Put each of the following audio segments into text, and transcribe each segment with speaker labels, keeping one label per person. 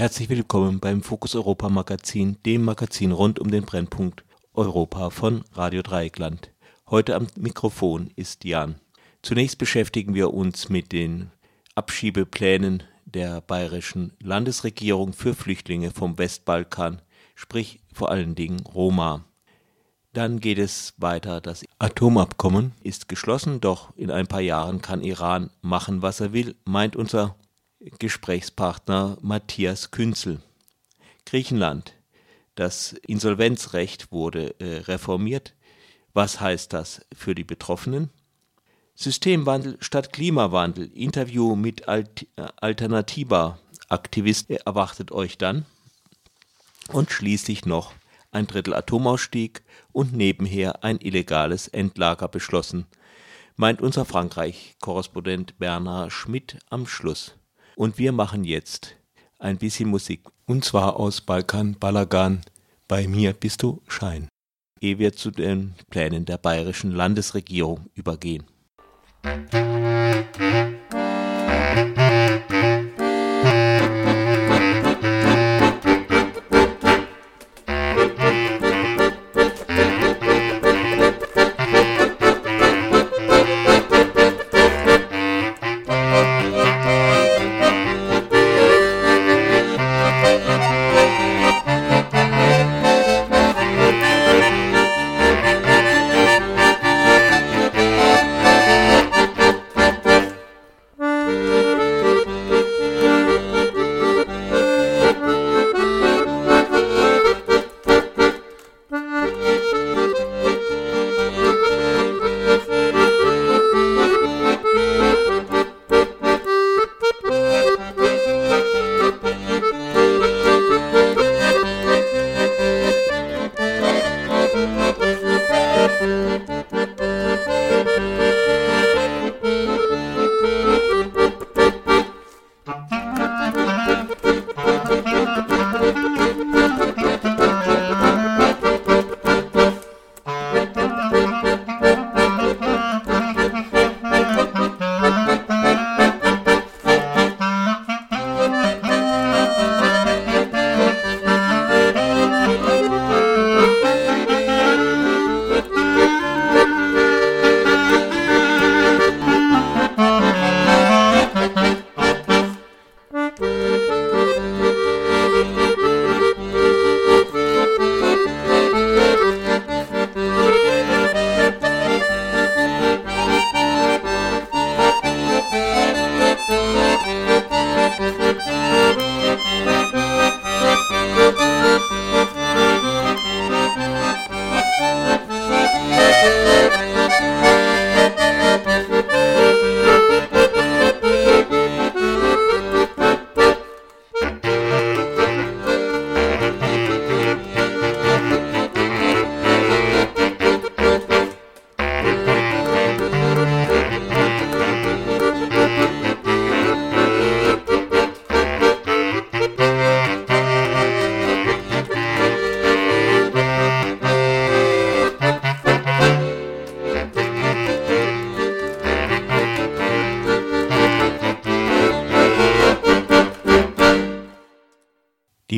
Speaker 1: Herzlich willkommen beim Fokus Europa Magazin, dem Magazin rund um den Brennpunkt Europa von Radio Dreieckland. Heute am Mikrofon ist Jan. Zunächst beschäftigen wir uns mit den Abschiebeplänen der bayerischen Landesregierung für Flüchtlinge vom Westbalkan, sprich vor allen Dingen Roma. Dann geht es weiter. Das Atomabkommen ist geschlossen, doch in ein paar Jahren kann Iran machen, was er will, meint unser Gesprächspartner Matthias Künzel. Griechenland. Das Insolvenzrecht wurde äh, reformiert. Was heißt das für die Betroffenen? Systemwandel statt Klimawandel. Interview mit Alt äh, Alternativa Aktivist erwartet euch dann. Und schließlich noch ein Drittel Atomausstieg und nebenher ein illegales Endlager beschlossen, meint unser Frankreich-Korrespondent Bernhard Schmidt am Schluss. Und wir machen jetzt ein bisschen Musik. Und zwar aus Balkan Balagan. Bei mir bist du Schein. Ehe wir zu den Plänen der bayerischen Landesregierung übergehen. Musik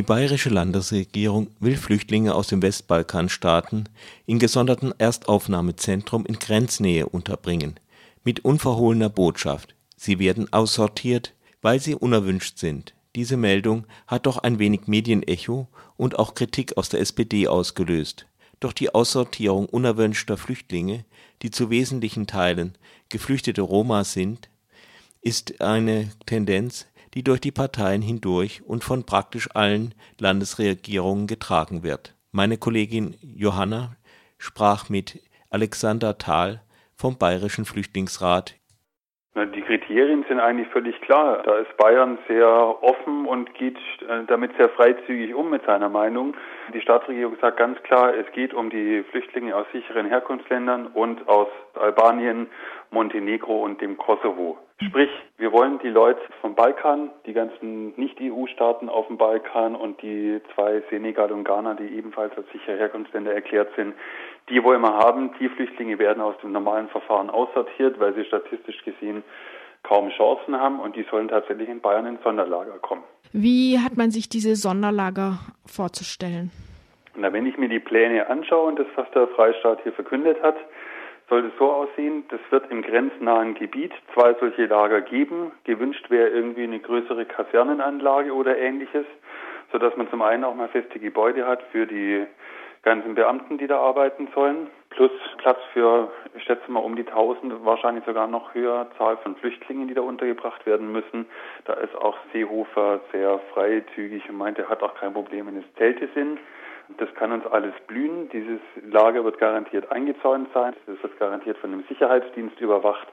Speaker 1: Die bayerische Landesregierung will Flüchtlinge aus den Westbalkanstaaten in gesonderten Erstaufnahmezentrum in Grenznähe unterbringen, mit unverhohlener Botschaft: Sie werden aussortiert, weil sie unerwünscht sind. Diese Meldung hat doch ein wenig Medienecho und auch Kritik aus der SPD ausgelöst. Doch die Aussortierung unerwünschter Flüchtlinge, die zu wesentlichen Teilen geflüchtete Roma sind, ist eine Tendenz die durch die Parteien hindurch und von praktisch allen Landesregierungen getragen wird. Meine Kollegin Johanna sprach mit Alexander Thal vom Bayerischen Flüchtlingsrat
Speaker 2: die Kriterien sind eigentlich völlig klar. Da ist Bayern sehr offen und geht äh, damit sehr freizügig um mit seiner Meinung. Die Staatsregierung sagt ganz klar, es geht um die Flüchtlinge aus sicheren Herkunftsländern und aus Albanien, Montenegro und dem Kosovo. Sprich, wir wollen die Leute vom Balkan, die ganzen Nicht-EU-Staaten auf dem Balkan und die zwei Senegal und Ghana, die ebenfalls als sichere Herkunftsländer erklärt sind, die wollen wir haben. Die Flüchtlinge werden aus dem normalen Verfahren aussortiert, weil sie statistisch gesehen kaum Chancen haben und die sollen tatsächlich in Bayern ins Sonderlager kommen.
Speaker 3: Wie hat man sich diese Sonderlager vorzustellen?
Speaker 2: Na, wenn ich mir die Pläne anschaue und das, was der Freistaat hier verkündet hat, soll es so aussehen, das wird im grenznahen Gebiet zwei solche Lager geben. Gewünscht wäre irgendwie eine größere Kasernenanlage oder ähnliches, sodass man zum einen auch mal feste Gebäude hat für die ganzen Beamten, die da arbeiten sollen, plus Platz für, ich schätze mal, um die 1000, wahrscheinlich sogar noch höher Zahl von Flüchtlingen, die da untergebracht werden müssen. Da ist auch Seehofer sehr freizügig und meint, er hat auch kein Problem, wenn es Zelte sind. Das kann uns alles blühen. Dieses Lager wird garantiert eingezäunt sein. Das wird garantiert von einem Sicherheitsdienst überwacht.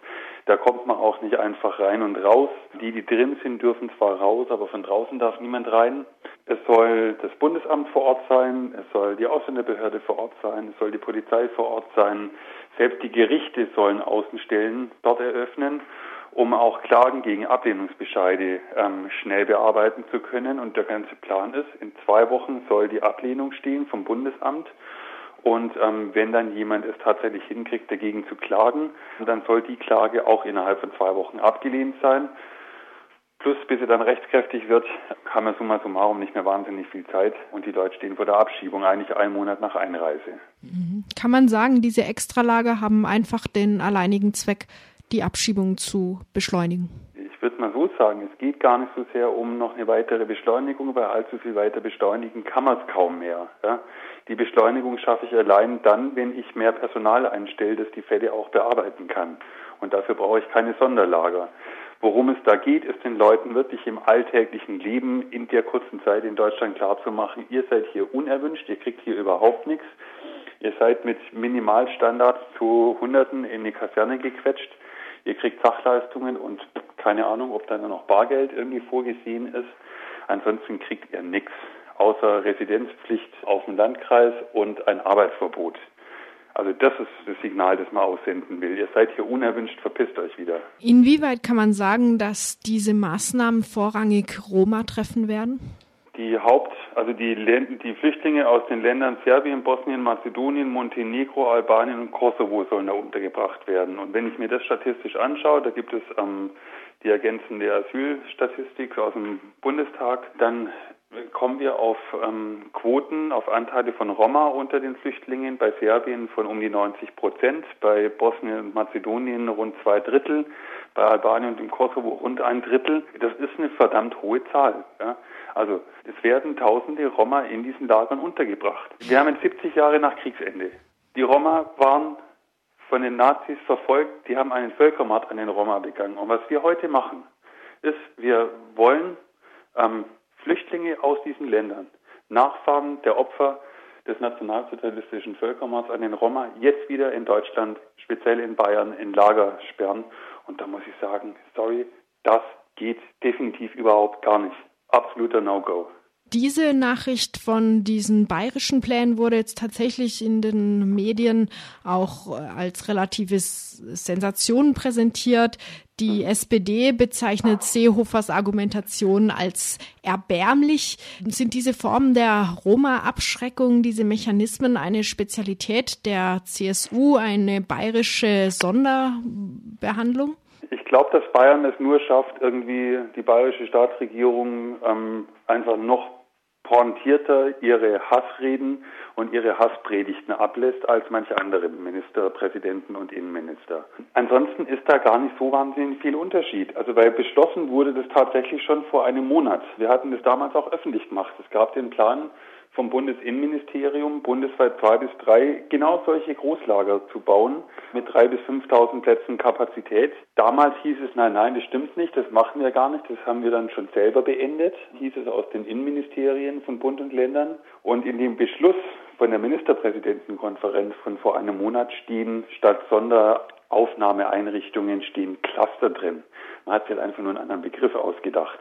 Speaker 2: Da kommt man auch nicht einfach rein und raus. Die, die drin sind, dürfen zwar raus, aber von draußen darf niemand rein. Es soll das Bundesamt vor Ort sein, es soll die Ausländerbehörde vor Ort sein, es soll die Polizei vor Ort sein. Selbst die Gerichte sollen Außenstellen dort eröffnen um auch Klagen gegen Ablehnungsbescheide ähm, schnell bearbeiten zu können. Und der ganze Plan ist, in zwei Wochen soll die Ablehnung stehen vom Bundesamt. Und ähm, wenn dann jemand es tatsächlich hinkriegt, dagegen zu klagen, dann soll die Klage auch innerhalb von zwei Wochen abgelehnt sein. Plus, bis sie dann rechtskräftig wird, haben wir summa summarum nicht mehr wahnsinnig viel Zeit und die Leute stehen vor der Abschiebung eigentlich einen Monat nach Einreise.
Speaker 3: Mhm. Kann man sagen, diese Extralager haben einfach den alleinigen Zweck, die Abschiebung zu beschleunigen?
Speaker 2: Ich würde mal so sagen, es geht gar nicht so sehr um noch eine weitere Beschleunigung, weil allzu viel weiter beschleunigen kann man es kaum mehr. Ja? Die Beschleunigung schaffe ich allein dann, wenn ich mehr Personal einstelle, das die Fälle auch bearbeiten kann. Und dafür brauche ich keine Sonderlager. Worum es da geht, ist den Leuten wirklich im alltäglichen Leben in der kurzen Zeit in Deutschland klarzumachen, ihr seid hier unerwünscht, ihr kriegt hier überhaupt nichts. Ihr seid mit Minimalstandards zu Hunderten in die Kaserne gequetscht. Ihr kriegt Sachleistungen und keine Ahnung, ob da noch Bargeld irgendwie vorgesehen ist. Ansonsten kriegt ihr nichts außer Residenzpflicht auf dem Landkreis und ein Arbeitsverbot. Also das ist das Signal, das man aussenden will. Ihr seid hier unerwünscht, verpisst euch wieder.
Speaker 3: Inwieweit kann man sagen, dass diese Maßnahmen vorrangig Roma treffen werden?
Speaker 2: Die Haupt, also die, die Flüchtlinge aus den Ländern Serbien, Bosnien, Mazedonien, Montenegro, Albanien und Kosovo sollen da untergebracht werden. Und wenn ich mir das statistisch anschaue, da gibt es ähm, die ergänzende Asylstatistik aus dem Bundestag, dann kommen wir auf ähm, Quoten, auf Anteile von Roma unter den Flüchtlingen, bei Serbien von um die 90 Prozent, bei Bosnien und Mazedonien rund zwei Drittel, bei Albanien und dem Kosovo rund ein Drittel. Das ist eine verdammt hohe Zahl. Ja? Also es werden tausende Roma in diesen Lagern untergebracht. Wir haben 70 Jahre nach Kriegsende. Die Roma waren von den Nazis verfolgt, die haben einen Völkermord an den Roma begangen. Und was wir heute machen, ist, wir wollen ähm, Flüchtlinge aus diesen Ländern, Nachfahren der Opfer des nationalsozialistischen Völkermords an den Roma, jetzt wieder in Deutschland, speziell in Bayern, in Lager sperren. Und da muss ich sagen, sorry, das geht definitiv überhaupt gar nicht. Absoluter No-Go.
Speaker 3: Diese Nachricht von diesen bayerischen Plänen wurde jetzt tatsächlich in den Medien auch äh, als relatives Sensation präsentiert. Die SPD bezeichnet Seehofers Argumentation als erbärmlich. Sind diese Formen der Roma-Abschreckung, diese Mechanismen eine Spezialität der CSU, eine bayerische Sonderbehandlung?
Speaker 2: Ich glaube, dass Bayern es nur schafft, irgendwie die bayerische Staatsregierung ähm, einfach noch pointierter ihre Hassreden und ihre Hasspredigten ablässt als manche andere Ministerpräsidenten und Innenminister. Ansonsten ist da gar nicht so wahnsinnig viel Unterschied. Also weil beschlossen wurde das tatsächlich schon vor einem Monat. Wir hatten das damals auch öffentlich gemacht. Es gab den Plan, vom Bundesinnenministerium bundesweit zwei bis drei genau solche Großlager zu bauen mit drei bis 5.000 Plätzen Kapazität. Damals hieß es, nein, nein, das stimmt nicht, das machen wir gar nicht, das haben wir dann schon selber beendet, hieß es aus den Innenministerien von Bund und Ländern. Und in dem Beschluss von der Ministerpräsidentenkonferenz von vor einem Monat stehen statt Sonder Aufnahmeeinrichtungen stehen Cluster drin. Man hat sich halt einfach nur einen anderen Begriff ausgedacht.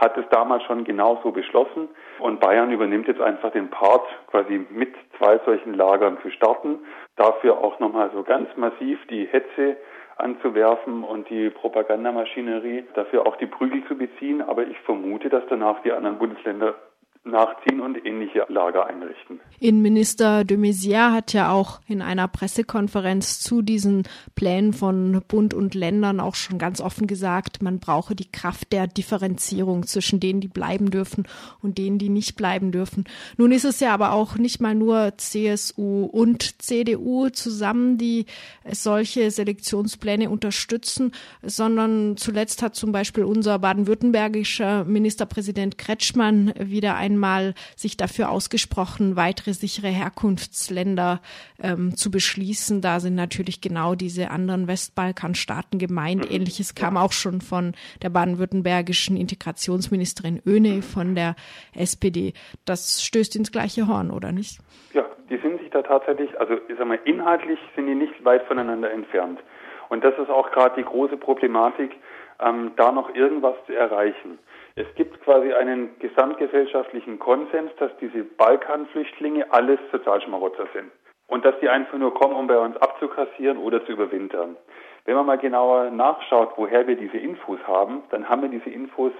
Speaker 2: Hat es damals schon genauso beschlossen und Bayern übernimmt jetzt einfach den Part, quasi mit zwei solchen Lagern zu starten. Dafür auch nochmal so ganz massiv die Hetze anzuwerfen und die Propagandamaschinerie, dafür auch die Prügel zu beziehen. Aber ich vermute, dass danach die anderen Bundesländer nachziehen und ähnliche Lager einrichten.
Speaker 3: Innenminister de Maizière hat ja auch in einer Pressekonferenz zu diesen Plänen von Bund und Ländern auch schon ganz offen gesagt, man brauche die Kraft der Differenzierung zwischen denen, die bleiben dürfen und denen, die nicht bleiben dürfen. Nun ist es ja aber auch nicht mal nur CSU und CDU zusammen, die solche Selektionspläne unterstützen, sondern zuletzt hat zum Beispiel unser baden-württembergischer Ministerpräsident Kretschmann wieder ein einmal sich dafür ausgesprochen, weitere sichere Herkunftsländer ähm, zu beschließen. Da sind natürlich genau diese anderen Westbalkanstaaten gemeint. Mhm. Ähnliches kam auch schon von der baden-württembergischen Integrationsministerin Öne von der SPD. Das stößt ins gleiche Horn, oder nicht?
Speaker 2: Ja, die sind sich da tatsächlich, also ich sag mal, inhaltlich sind die nicht weit voneinander entfernt. Und das ist auch gerade die große Problematik, ähm, da noch irgendwas zu erreichen. Es gibt quasi einen gesamtgesellschaftlichen Konsens, dass diese Balkanflüchtlinge alles Sozialschmarotzer sind. Und dass die einfach nur kommen, um bei uns abzukassieren oder zu überwintern. Wenn man mal genauer nachschaut, woher wir diese Infos haben, dann haben wir diese Infos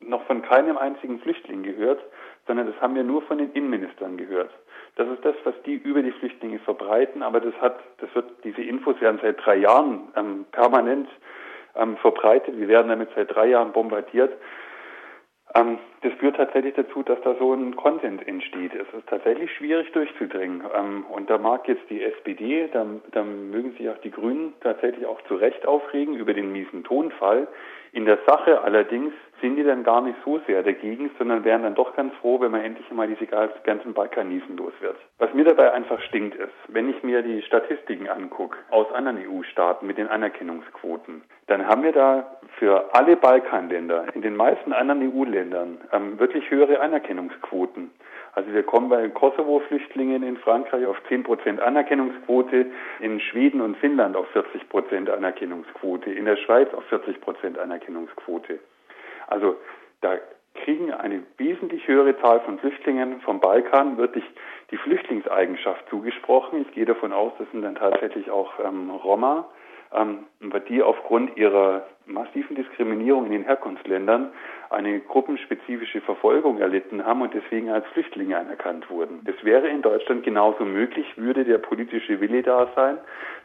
Speaker 2: noch von keinem einzigen Flüchtling gehört, sondern das haben wir nur von den Innenministern gehört. Das ist das, was die über die Flüchtlinge verbreiten, aber das hat, das wird, diese Infos werden seit drei Jahren ähm, permanent ähm, verbreitet. Wir werden damit seit drei Jahren bombardiert. Ähm, das führt tatsächlich dazu, dass da so ein Konsens entsteht. Es ist tatsächlich schwierig durchzudringen. Ähm, und da mag jetzt die SPD, da, da mögen sich auch die Grünen tatsächlich auch zu Recht aufregen über den miesen Tonfall. In der Sache allerdings sind die dann gar nicht so sehr dagegen, sondern wären dann doch ganz froh, wenn man endlich mal diese ganzen Balkanisen los wird. Was mir dabei einfach stinkt ist, wenn ich mir die Statistiken angucke aus anderen EU-Staaten mit den Anerkennungsquoten, dann haben wir da für alle Balkanländer in den meisten anderen EU-Ländern ähm, wirklich höhere Anerkennungsquoten. Also wir kommen bei Kosovo-Flüchtlingen in Frankreich auf 10 Prozent Anerkennungsquote, in Schweden und Finnland auf 40 Prozent Anerkennungsquote, in der Schweiz auf 40 Prozent Anerkennungsquote. Also da kriegen eine wesentlich höhere Zahl von Flüchtlingen vom Balkan wirklich die Flüchtlingseigenschaft zugesprochen. Ich gehe davon aus, das sind dann tatsächlich auch ähm, Roma, ähm, die aufgrund ihrer massiven Diskriminierung in den Herkunftsländern eine gruppenspezifische Verfolgung erlitten haben und deswegen als Flüchtlinge anerkannt wurden. Das wäre in Deutschland genauso möglich, würde der politische Wille da sein,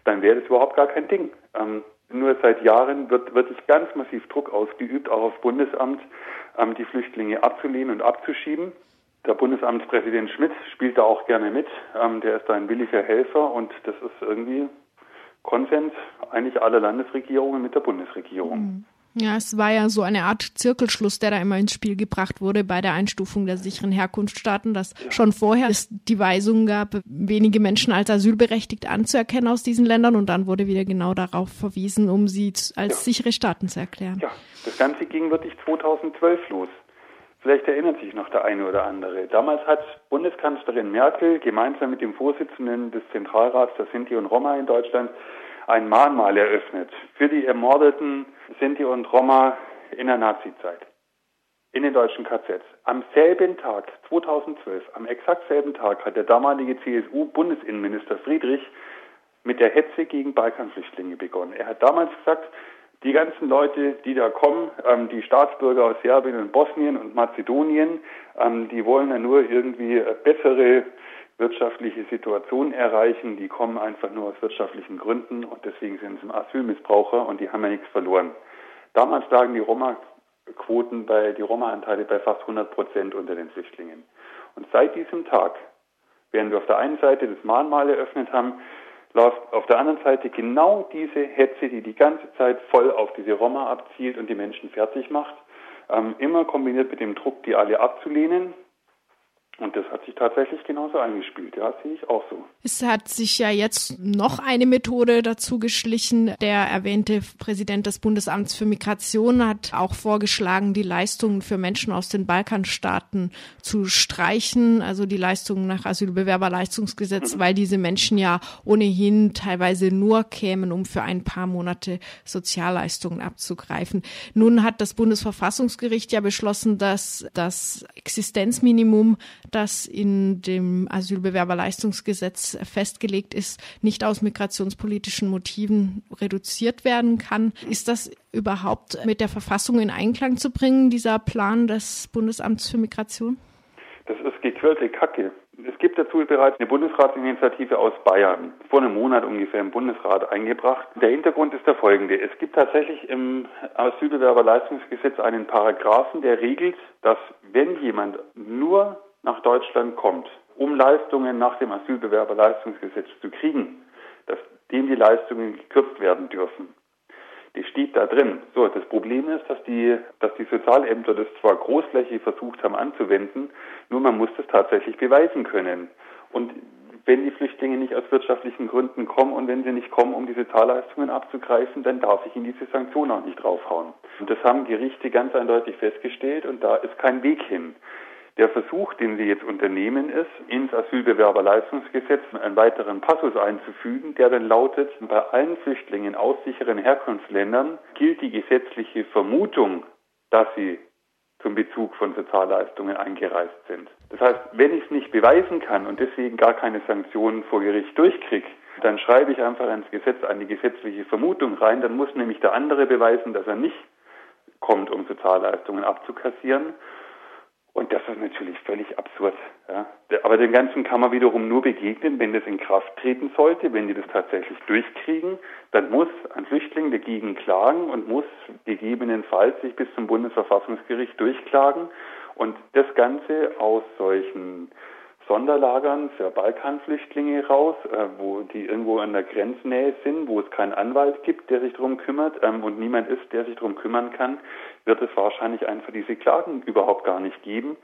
Speaker 2: dann wäre das überhaupt gar kein Ding. Ähm, nur seit Jahren wird wirklich ganz massiv Druck ausgeübt, auch auf Bundesamt, ähm, die Flüchtlinge abzulehnen und abzuschieben. Der Bundesamtspräsident Schmidt spielt da auch gerne mit. Ähm, der ist da ein williger Helfer und das ist irgendwie Konsens eigentlich aller Landesregierungen mit der Bundesregierung.
Speaker 3: Mhm. Ja, es war ja so eine Art Zirkelschluss, der da immer ins Spiel gebracht wurde bei der Einstufung der sicheren Herkunftsstaaten, dass schon vorher es die Weisung gab, wenige Menschen als asylberechtigt anzuerkennen aus diesen Ländern und dann wurde wieder genau darauf verwiesen, um sie als ja. sichere Staaten zu erklären.
Speaker 2: Ja, das Ganze ging wirklich 2012 los. Vielleicht erinnert sich noch der eine oder andere. Damals hat Bundeskanzlerin Merkel gemeinsam mit dem Vorsitzenden des Zentralrats der Sinti und Roma in Deutschland ein Mahnmal eröffnet für die ermordeten Sinti und Roma in der Nazizeit in den deutschen KZs. Am selben Tag, 2012, am exakt selben Tag hat der damalige CSU-Bundesinnenminister Friedrich mit der Hetze gegen Balkanflüchtlinge begonnen. Er hat damals gesagt, die ganzen Leute, die da kommen, ähm, die Staatsbürger aus Serbien und Bosnien und Mazedonien, ähm, die wollen ja nur irgendwie bessere wirtschaftliche Situation erreichen. Die kommen einfach nur aus wirtschaftlichen Gründen und deswegen sind sie Asylmissbraucher und die haben ja nichts verloren. Damals lagen die Roma-Quoten bei, die Roma-Anteile bei fast 100 Prozent unter den Flüchtlingen. Und seit diesem Tag, während wir auf der einen Seite das Mahnmal eröffnet haben, läuft auf der anderen Seite genau diese Hetze, die die ganze Zeit voll auf diese Roma abzielt und die Menschen fertig macht. Ähm, immer kombiniert mit dem Druck, die alle abzulehnen. Und das hat sich tatsächlich genauso eingespielt. Ja, sehe ich auch so.
Speaker 3: Es hat sich ja jetzt noch eine Methode dazu geschlichen. Der erwähnte Präsident des Bundesamts für Migration hat auch vorgeschlagen, die Leistungen für Menschen aus den Balkanstaaten zu streichen, also die Leistungen nach Asylbewerberleistungsgesetz, mhm. weil diese Menschen ja ohnehin teilweise nur kämen, um für ein paar Monate Sozialleistungen abzugreifen. Nun hat das Bundesverfassungsgericht ja beschlossen, dass das Existenzminimum das in dem Asylbewerberleistungsgesetz festgelegt ist, nicht aus migrationspolitischen Motiven reduziert werden kann. Ist das überhaupt mit der Verfassung in Einklang zu bringen, dieser Plan des Bundesamts für Migration?
Speaker 2: Das ist gequirlte Kacke. Es gibt dazu bereits eine Bundesratsinitiative aus Bayern, vor einem Monat ungefähr im Bundesrat eingebracht. Der Hintergrund ist der folgende. Es gibt tatsächlich im Asylbewerberleistungsgesetz einen Paragraphen, der regelt, dass wenn jemand nur nach Deutschland kommt, um Leistungen nach dem Asylbewerberleistungsgesetz zu kriegen, dass dem die Leistungen gekürzt werden dürfen. Die steht da drin. So, das Problem ist, dass die, dass die Sozialämter das zwar großflächig versucht haben anzuwenden, nur man muss das tatsächlich beweisen können. Und wenn die Flüchtlinge nicht aus wirtschaftlichen Gründen kommen und wenn sie nicht kommen, um die Sozialleistungen abzugreifen, dann darf ich in diese Sanktion auch nicht draufhauen. Und das haben Gerichte ganz eindeutig festgestellt und da ist kein Weg hin. Der Versuch, den Sie jetzt unternehmen, ist, ins Asylbewerberleistungsgesetz einen weiteren Passus einzufügen, der dann lautet, bei allen Flüchtlingen aus sicheren Herkunftsländern gilt die gesetzliche Vermutung, dass sie zum Bezug von Sozialleistungen eingereist sind. Das heißt, wenn ich es nicht beweisen kann und deswegen gar keine Sanktionen vor Gericht durchkriege, dann schreibe ich einfach ins Gesetz eine gesetzliche Vermutung rein, dann muss nämlich der andere beweisen, dass er nicht kommt, um Sozialleistungen abzukassieren. Und das ist natürlich völlig absurd. Ja. Aber dem Ganzen kann man wiederum nur begegnen, wenn das in Kraft treten sollte, wenn die das tatsächlich durchkriegen, dann muss ein Flüchtling dagegen klagen und muss gegebenenfalls sich bis zum Bundesverfassungsgericht durchklagen. Und das Ganze aus solchen Sonderlagern für Balkanflüchtlinge raus, äh, wo die irgendwo an der Grenznähe sind, wo es keinen Anwalt gibt, der sich darum kümmert ähm, und niemand ist, der sich darum kümmern kann, wird es wahrscheinlich einfach diese Klagen überhaupt gar nicht geben.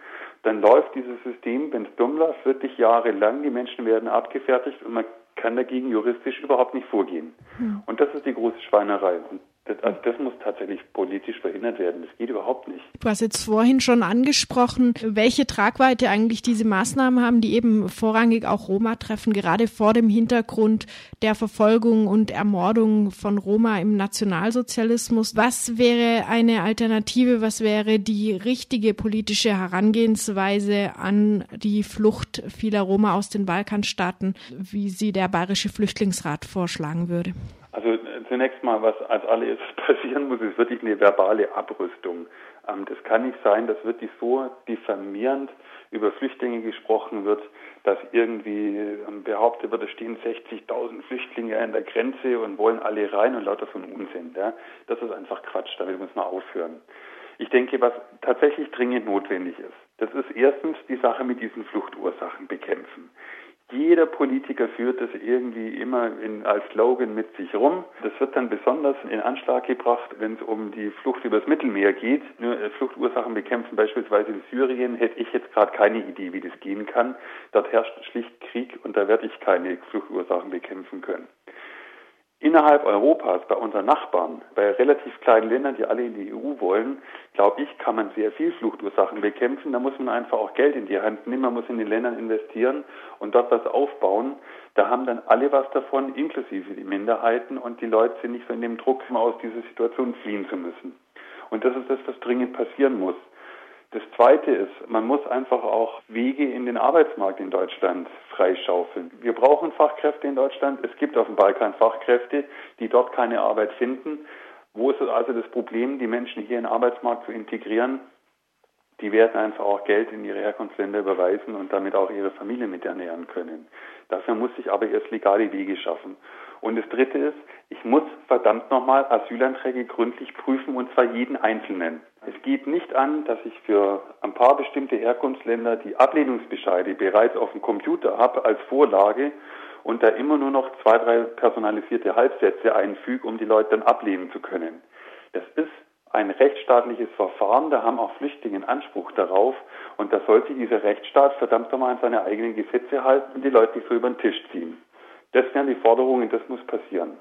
Speaker 2: Dann läuft dieses System, wenn es dumm läuft, wirklich jahrelang, die Menschen werden abgefertigt und man kann dagegen juristisch überhaupt nicht vorgehen. Hm. Und das ist die große Schweinerei. Und das, also das muss tatsächlich politisch verhindert werden. Das geht überhaupt nicht.
Speaker 3: Du hast jetzt vorhin schon angesprochen, welche Tragweite eigentlich diese Maßnahmen haben, die eben vorrangig auch Roma treffen, gerade vor dem Hintergrund der Verfolgung und Ermordung von Roma im Nationalsozialismus. Was wäre eine Alternative? Was wäre die richtige politische Herangehensweise an die Flucht vieler Roma aus den Balkanstaaten, wie sie der Bayerische Flüchtlingsrat vorschlagen würde?
Speaker 2: Also zunächst mal, was als alles passieren muss, ist wirklich eine verbale Abrüstung. Ähm, das kann nicht sein, dass wirklich so diffamierend über Flüchtlinge gesprochen wird, dass irgendwie ähm, behauptet wird, es stehen 60.000 Flüchtlinge an der Grenze und wollen alle rein und lauter so ein Unsinn. Ja? Das ist einfach Quatsch, damit muss man aufhören. Ich denke, was tatsächlich dringend notwendig ist, das ist erstens die Sache mit diesen Fluchtursachen bekämpfen. Jeder Politiker führt das irgendwie immer in, als Slogan mit sich rum. Das wird dann besonders in Anschlag gebracht, wenn es um die Flucht übers Mittelmeer geht. Nur äh, Fluchtursachen bekämpfen beispielsweise in Syrien hätte ich jetzt gerade keine Idee, wie das gehen kann. Dort herrscht schlicht Krieg und da werde ich keine Fluchtursachen bekämpfen können. Innerhalb Europas, bei unseren Nachbarn, bei relativ kleinen Ländern, die alle in die EU wollen, glaube ich, kann man sehr viel Fluchtursachen bekämpfen. Da muss man einfach auch Geld in die Hand nehmen, man muss in den Ländern investieren und dort was aufbauen. Da haben dann alle was davon, inklusive die Minderheiten und die Leute sind nicht so in dem Druck, aus dieser Situation fliehen zu müssen. Und das ist das, was dringend passieren muss. Das Zweite ist, man muss einfach auch Wege in den Arbeitsmarkt in Deutschland freischaufeln. Wir brauchen Fachkräfte in Deutschland. Es gibt auf dem Balkan Fachkräfte, die dort keine Arbeit finden. Wo ist also das Problem, die Menschen hier in den Arbeitsmarkt zu integrieren? Die werden einfach auch Geld in ihre Herkunftsländer überweisen und damit auch ihre Familie mit ernähren können. Dafür muss ich aber erst legale Wege schaffen. Und das Dritte ist, ich muss verdammt nochmal Asylanträge gründlich prüfen und zwar jeden einzelnen. Es geht nicht an, dass ich für ein paar bestimmte Herkunftsländer die Ablehnungsbescheide bereits auf dem Computer habe als Vorlage und da immer nur noch zwei, drei personalisierte Halbsätze einfüge, um die Leute dann ablehnen zu können. Das ist ein rechtsstaatliches Verfahren, da haben auch Flüchtlinge Anspruch darauf und da sollte dieser Rechtsstaat verdammt nochmal an seine eigenen Gesetze halten und die Leute nicht so über den Tisch ziehen. Das wären die Forderungen, das muss passieren.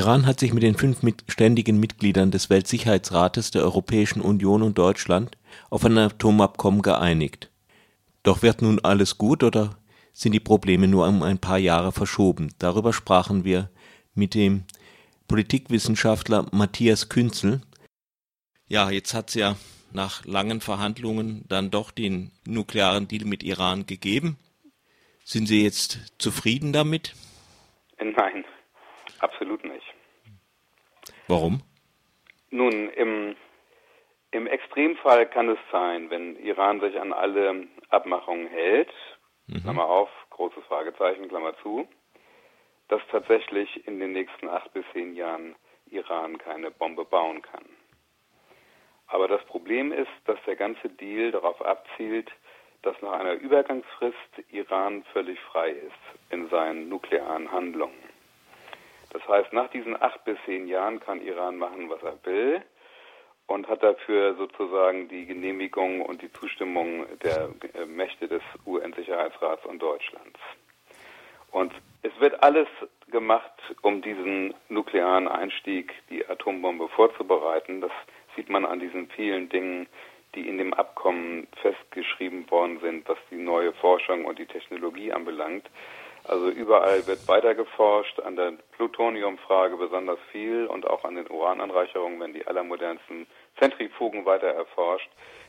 Speaker 1: Iran hat sich mit den fünf ständigen Mitgliedern des Weltsicherheitsrates der Europäischen Union und Deutschland auf ein Atomabkommen geeinigt. Doch wird nun alles gut oder sind die Probleme nur um ein paar Jahre verschoben? Darüber sprachen wir mit dem Politikwissenschaftler Matthias Künzel. Ja, jetzt hat es ja nach langen Verhandlungen dann doch den nuklearen Deal mit Iran gegeben. Sind Sie jetzt zufrieden damit?
Speaker 4: Nein, Absolut nicht.
Speaker 1: Warum?
Speaker 4: Nun, im, im Extremfall kann es sein, wenn Iran sich an alle Abmachungen hält, mhm. Klammer auf, großes Fragezeichen, Klammer zu, dass tatsächlich in den nächsten acht bis zehn Jahren Iran keine Bombe bauen kann. Aber das Problem ist, dass der ganze Deal darauf abzielt, dass nach einer Übergangsfrist Iran völlig frei ist in seinen nuklearen Handlungen. Das heißt, nach diesen acht bis zehn Jahren kann Iran machen, was er will und hat dafür sozusagen die Genehmigung und die Zustimmung der äh, Mächte des UN-Sicherheitsrats und Deutschlands. Und es wird alles gemacht, um diesen nuklearen Einstieg, die Atombombe vorzubereiten. Das sieht man an diesen vielen Dingen, die in dem Abkommen festgeschrieben worden sind, was die neue Forschung und die Technologie anbelangt. Also überall wird weiter geforscht, an der Plutoniumfrage besonders viel und auch an den Urananreicherungen werden die allermodernsten Zentrifugen weiter erforscht,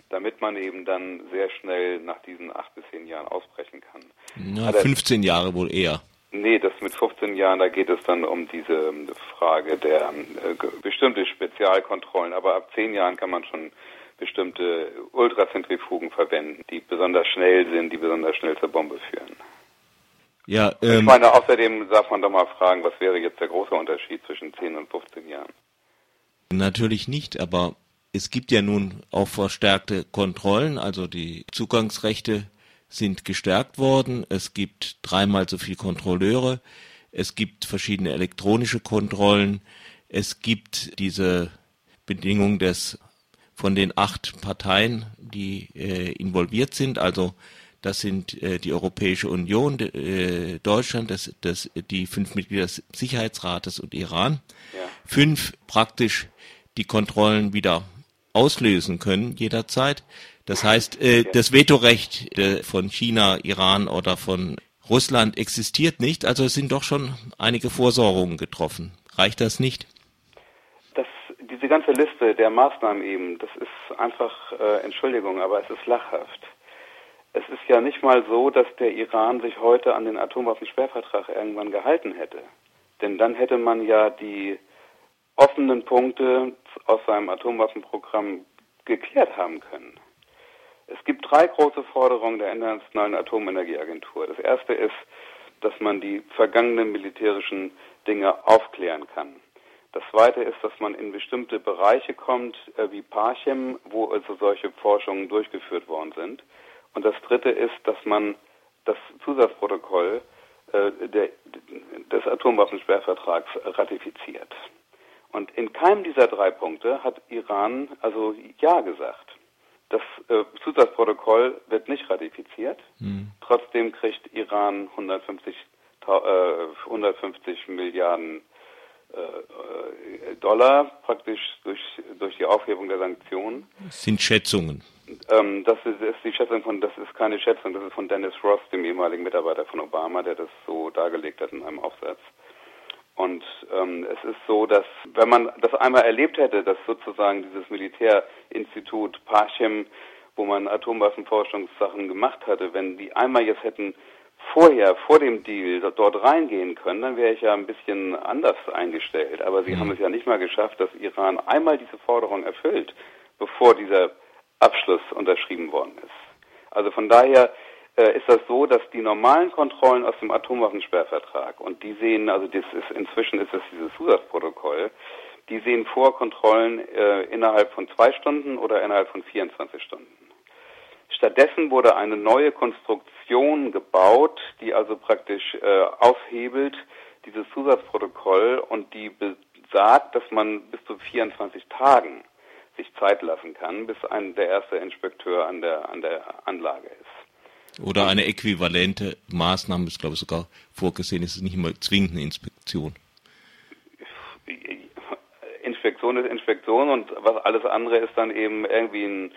Speaker 4: damit man eben dann sehr schnell nach diesen acht bis zehn Jahren ausbrechen kann.
Speaker 1: Na, 15 Jahre wohl eher.
Speaker 4: Nee, das mit 15 Jahren, da geht es dann um diese ähm, Frage der äh, bestimmte Spezialkontrollen. Aber ab 10 Jahren kann man schon bestimmte Ultrazentrifugen verwenden, die besonders schnell sind, die besonders schnell zur Bombe führen.
Speaker 1: Ja,
Speaker 4: ähm, ich meine, außerdem darf man doch mal fragen, was wäre jetzt der große Unterschied zwischen 10 und 15 Jahren?
Speaker 1: Natürlich nicht, aber es gibt ja nun auch verstärkte Kontrollen, also die Zugangsrechte sind gestärkt worden, es gibt dreimal so viele Kontrolleure, es gibt verschiedene elektronische Kontrollen, es gibt diese Bedingung des von den acht Parteien, die äh, involviert sind, also das sind äh, die Europäische Union, äh, Deutschland, das, das, die fünf Mitglieder des Sicherheitsrates und Iran. Ja. Fünf praktisch die Kontrollen wieder auslösen können jederzeit. Das heißt, äh, das Vetorecht äh, von China, Iran oder von Russland existiert nicht. Also es sind doch schon einige Vorsorgungen getroffen. Reicht das nicht?
Speaker 4: Das, diese ganze Liste der Maßnahmen eben, das ist einfach, äh, Entschuldigung, aber es ist lachhaft. Es ist ja nicht mal so, dass der Iran sich heute an den Atomwaffensperrvertrag irgendwann gehalten hätte. Denn dann hätte man ja die offenen Punkte aus seinem Atomwaffenprogramm geklärt haben können. Es gibt drei große Forderungen der Internationalen Atomenergieagentur. Das erste ist, dass man die vergangenen militärischen Dinge aufklären kann. Das zweite ist, dass man in bestimmte Bereiche kommt, äh, wie Parchem, wo also solche Forschungen durchgeführt worden sind. Und das Dritte ist, dass man das Zusatzprotokoll äh, der, des Atomwaffensperrvertrags ratifiziert. Und in keinem dieser drei Punkte hat Iran also Ja gesagt. Das äh, Zusatzprotokoll wird nicht ratifiziert. Mhm. Trotzdem kriegt Iran 150, äh, 150 Milliarden äh, äh, Dollar praktisch durch, durch die Aufhebung der Sanktionen.
Speaker 1: Das sind Schätzungen.
Speaker 4: Ähm, das ist, ist, die Schätzung von, das ist keine Schätzung, das ist von Dennis Ross, dem ehemaligen Mitarbeiter von Obama, der das so dargelegt hat in einem Aufsatz. Und ähm, es ist so, dass wenn man das einmal erlebt hätte, dass sozusagen dieses Militärinstitut Parchem, wo man Atomwaffenforschungssachen gemacht hatte, wenn die einmal jetzt hätten vorher, vor dem Deal dort reingehen können, dann wäre ich ja ein bisschen anders eingestellt. Aber sie mhm. haben es ja nicht mal geschafft, dass Iran einmal diese Forderung erfüllt, bevor dieser Abschluss unterschrieben worden ist. Also von daher äh, ist das so, dass die normalen Kontrollen aus dem Atomwaffensperrvertrag und die sehen, also das ist inzwischen ist es dieses Zusatzprotokoll, die sehen vor Kontrollen äh, innerhalb von zwei Stunden oder innerhalb von 24 Stunden. Stattdessen wurde eine neue Konstruktion gebaut, die also praktisch äh, aufhebelt dieses Zusatzprotokoll und die besagt, dass man bis zu 24 Tagen sich Zeit lassen kann, bis ein, der erste Inspekteur an der, an der Anlage ist.
Speaker 1: Oder eine äquivalente Maßnahme ist, glaube ich, sogar vorgesehen. Es ist nicht immer zwingend eine Inspektion.
Speaker 4: Inspektion ist Inspektion und was alles andere ist dann eben irgendwie ein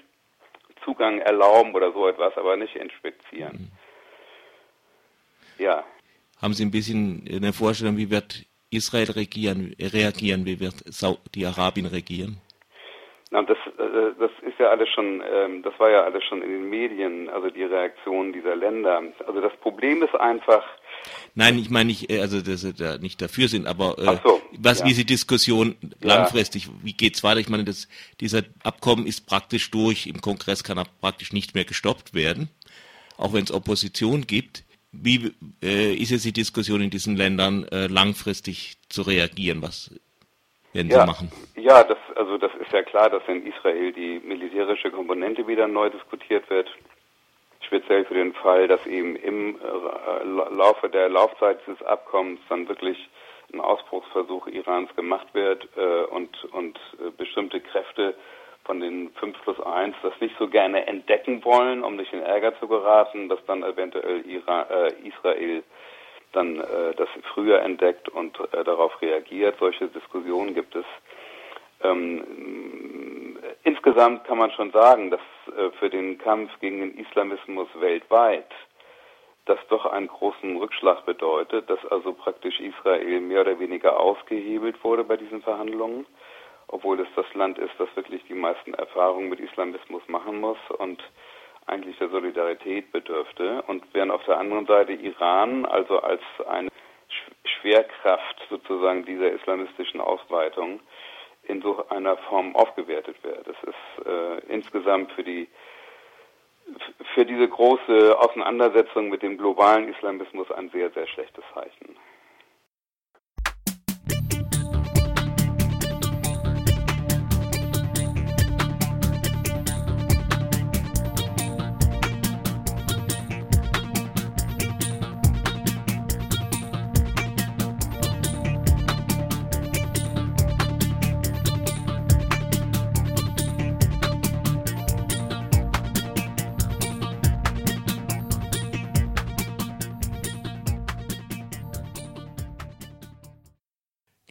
Speaker 4: Zugang erlauben oder so etwas, aber nicht inspizieren. Mhm. Ja.
Speaker 1: Haben Sie ein bisschen eine Vorstellung, wie wird Israel regieren, reagieren, wie wird Saudi-Arabien regieren?
Speaker 4: Na, das, äh, das ist ja alles schon, ähm, das war ja alles schon in den Medien, also die Reaktion dieser Länder. Also das Problem ist einfach.
Speaker 1: Nein, ich meine nicht, äh, also dass sie da nicht dafür sind, aber
Speaker 4: äh, so,
Speaker 1: was ja. wie die Diskussion langfristig, ja. wie geht's weiter? Ich meine, das, dieser Abkommen ist praktisch durch. Im Kongress kann er praktisch nicht mehr gestoppt werden, auch wenn es Opposition gibt. Wie äh, ist jetzt die Diskussion in diesen Ländern äh, langfristig zu reagieren? Was werden
Speaker 4: ja,
Speaker 1: sie machen?
Speaker 4: Ja, das, also das ist ja klar, dass in Israel die militärische Komponente wieder neu diskutiert wird. Speziell für den Fall, dass eben im äh, Laufe der Laufzeit dieses Abkommens dann wirklich ein Ausbruchsversuch Irans gemacht wird äh, und, und äh, bestimmte Kräfte von den 5 plus 1 das nicht so gerne entdecken wollen, um nicht in Ärger zu geraten, dass dann eventuell Iran, äh, Israel dann äh, das früher entdeckt und äh, darauf reagiert. Solche Diskussionen gibt es. Ähm, insgesamt kann man schon sagen, dass äh, für den Kampf gegen den Islamismus weltweit das doch einen großen Rückschlag bedeutet, dass also praktisch Israel mehr oder weniger ausgehebelt wurde bei diesen Verhandlungen, obwohl es das Land ist, das wirklich die meisten Erfahrungen mit Islamismus machen muss und eigentlich der Solidarität bedürfte und während auf der anderen Seite Iran also als eine Schwerkraft sozusagen dieser islamistischen Ausweitung in so einer Form aufgewertet wird. Das ist äh, insgesamt für die für diese große Auseinandersetzung mit dem globalen Islamismus ein sehr, sehr schlechtes Zeichen.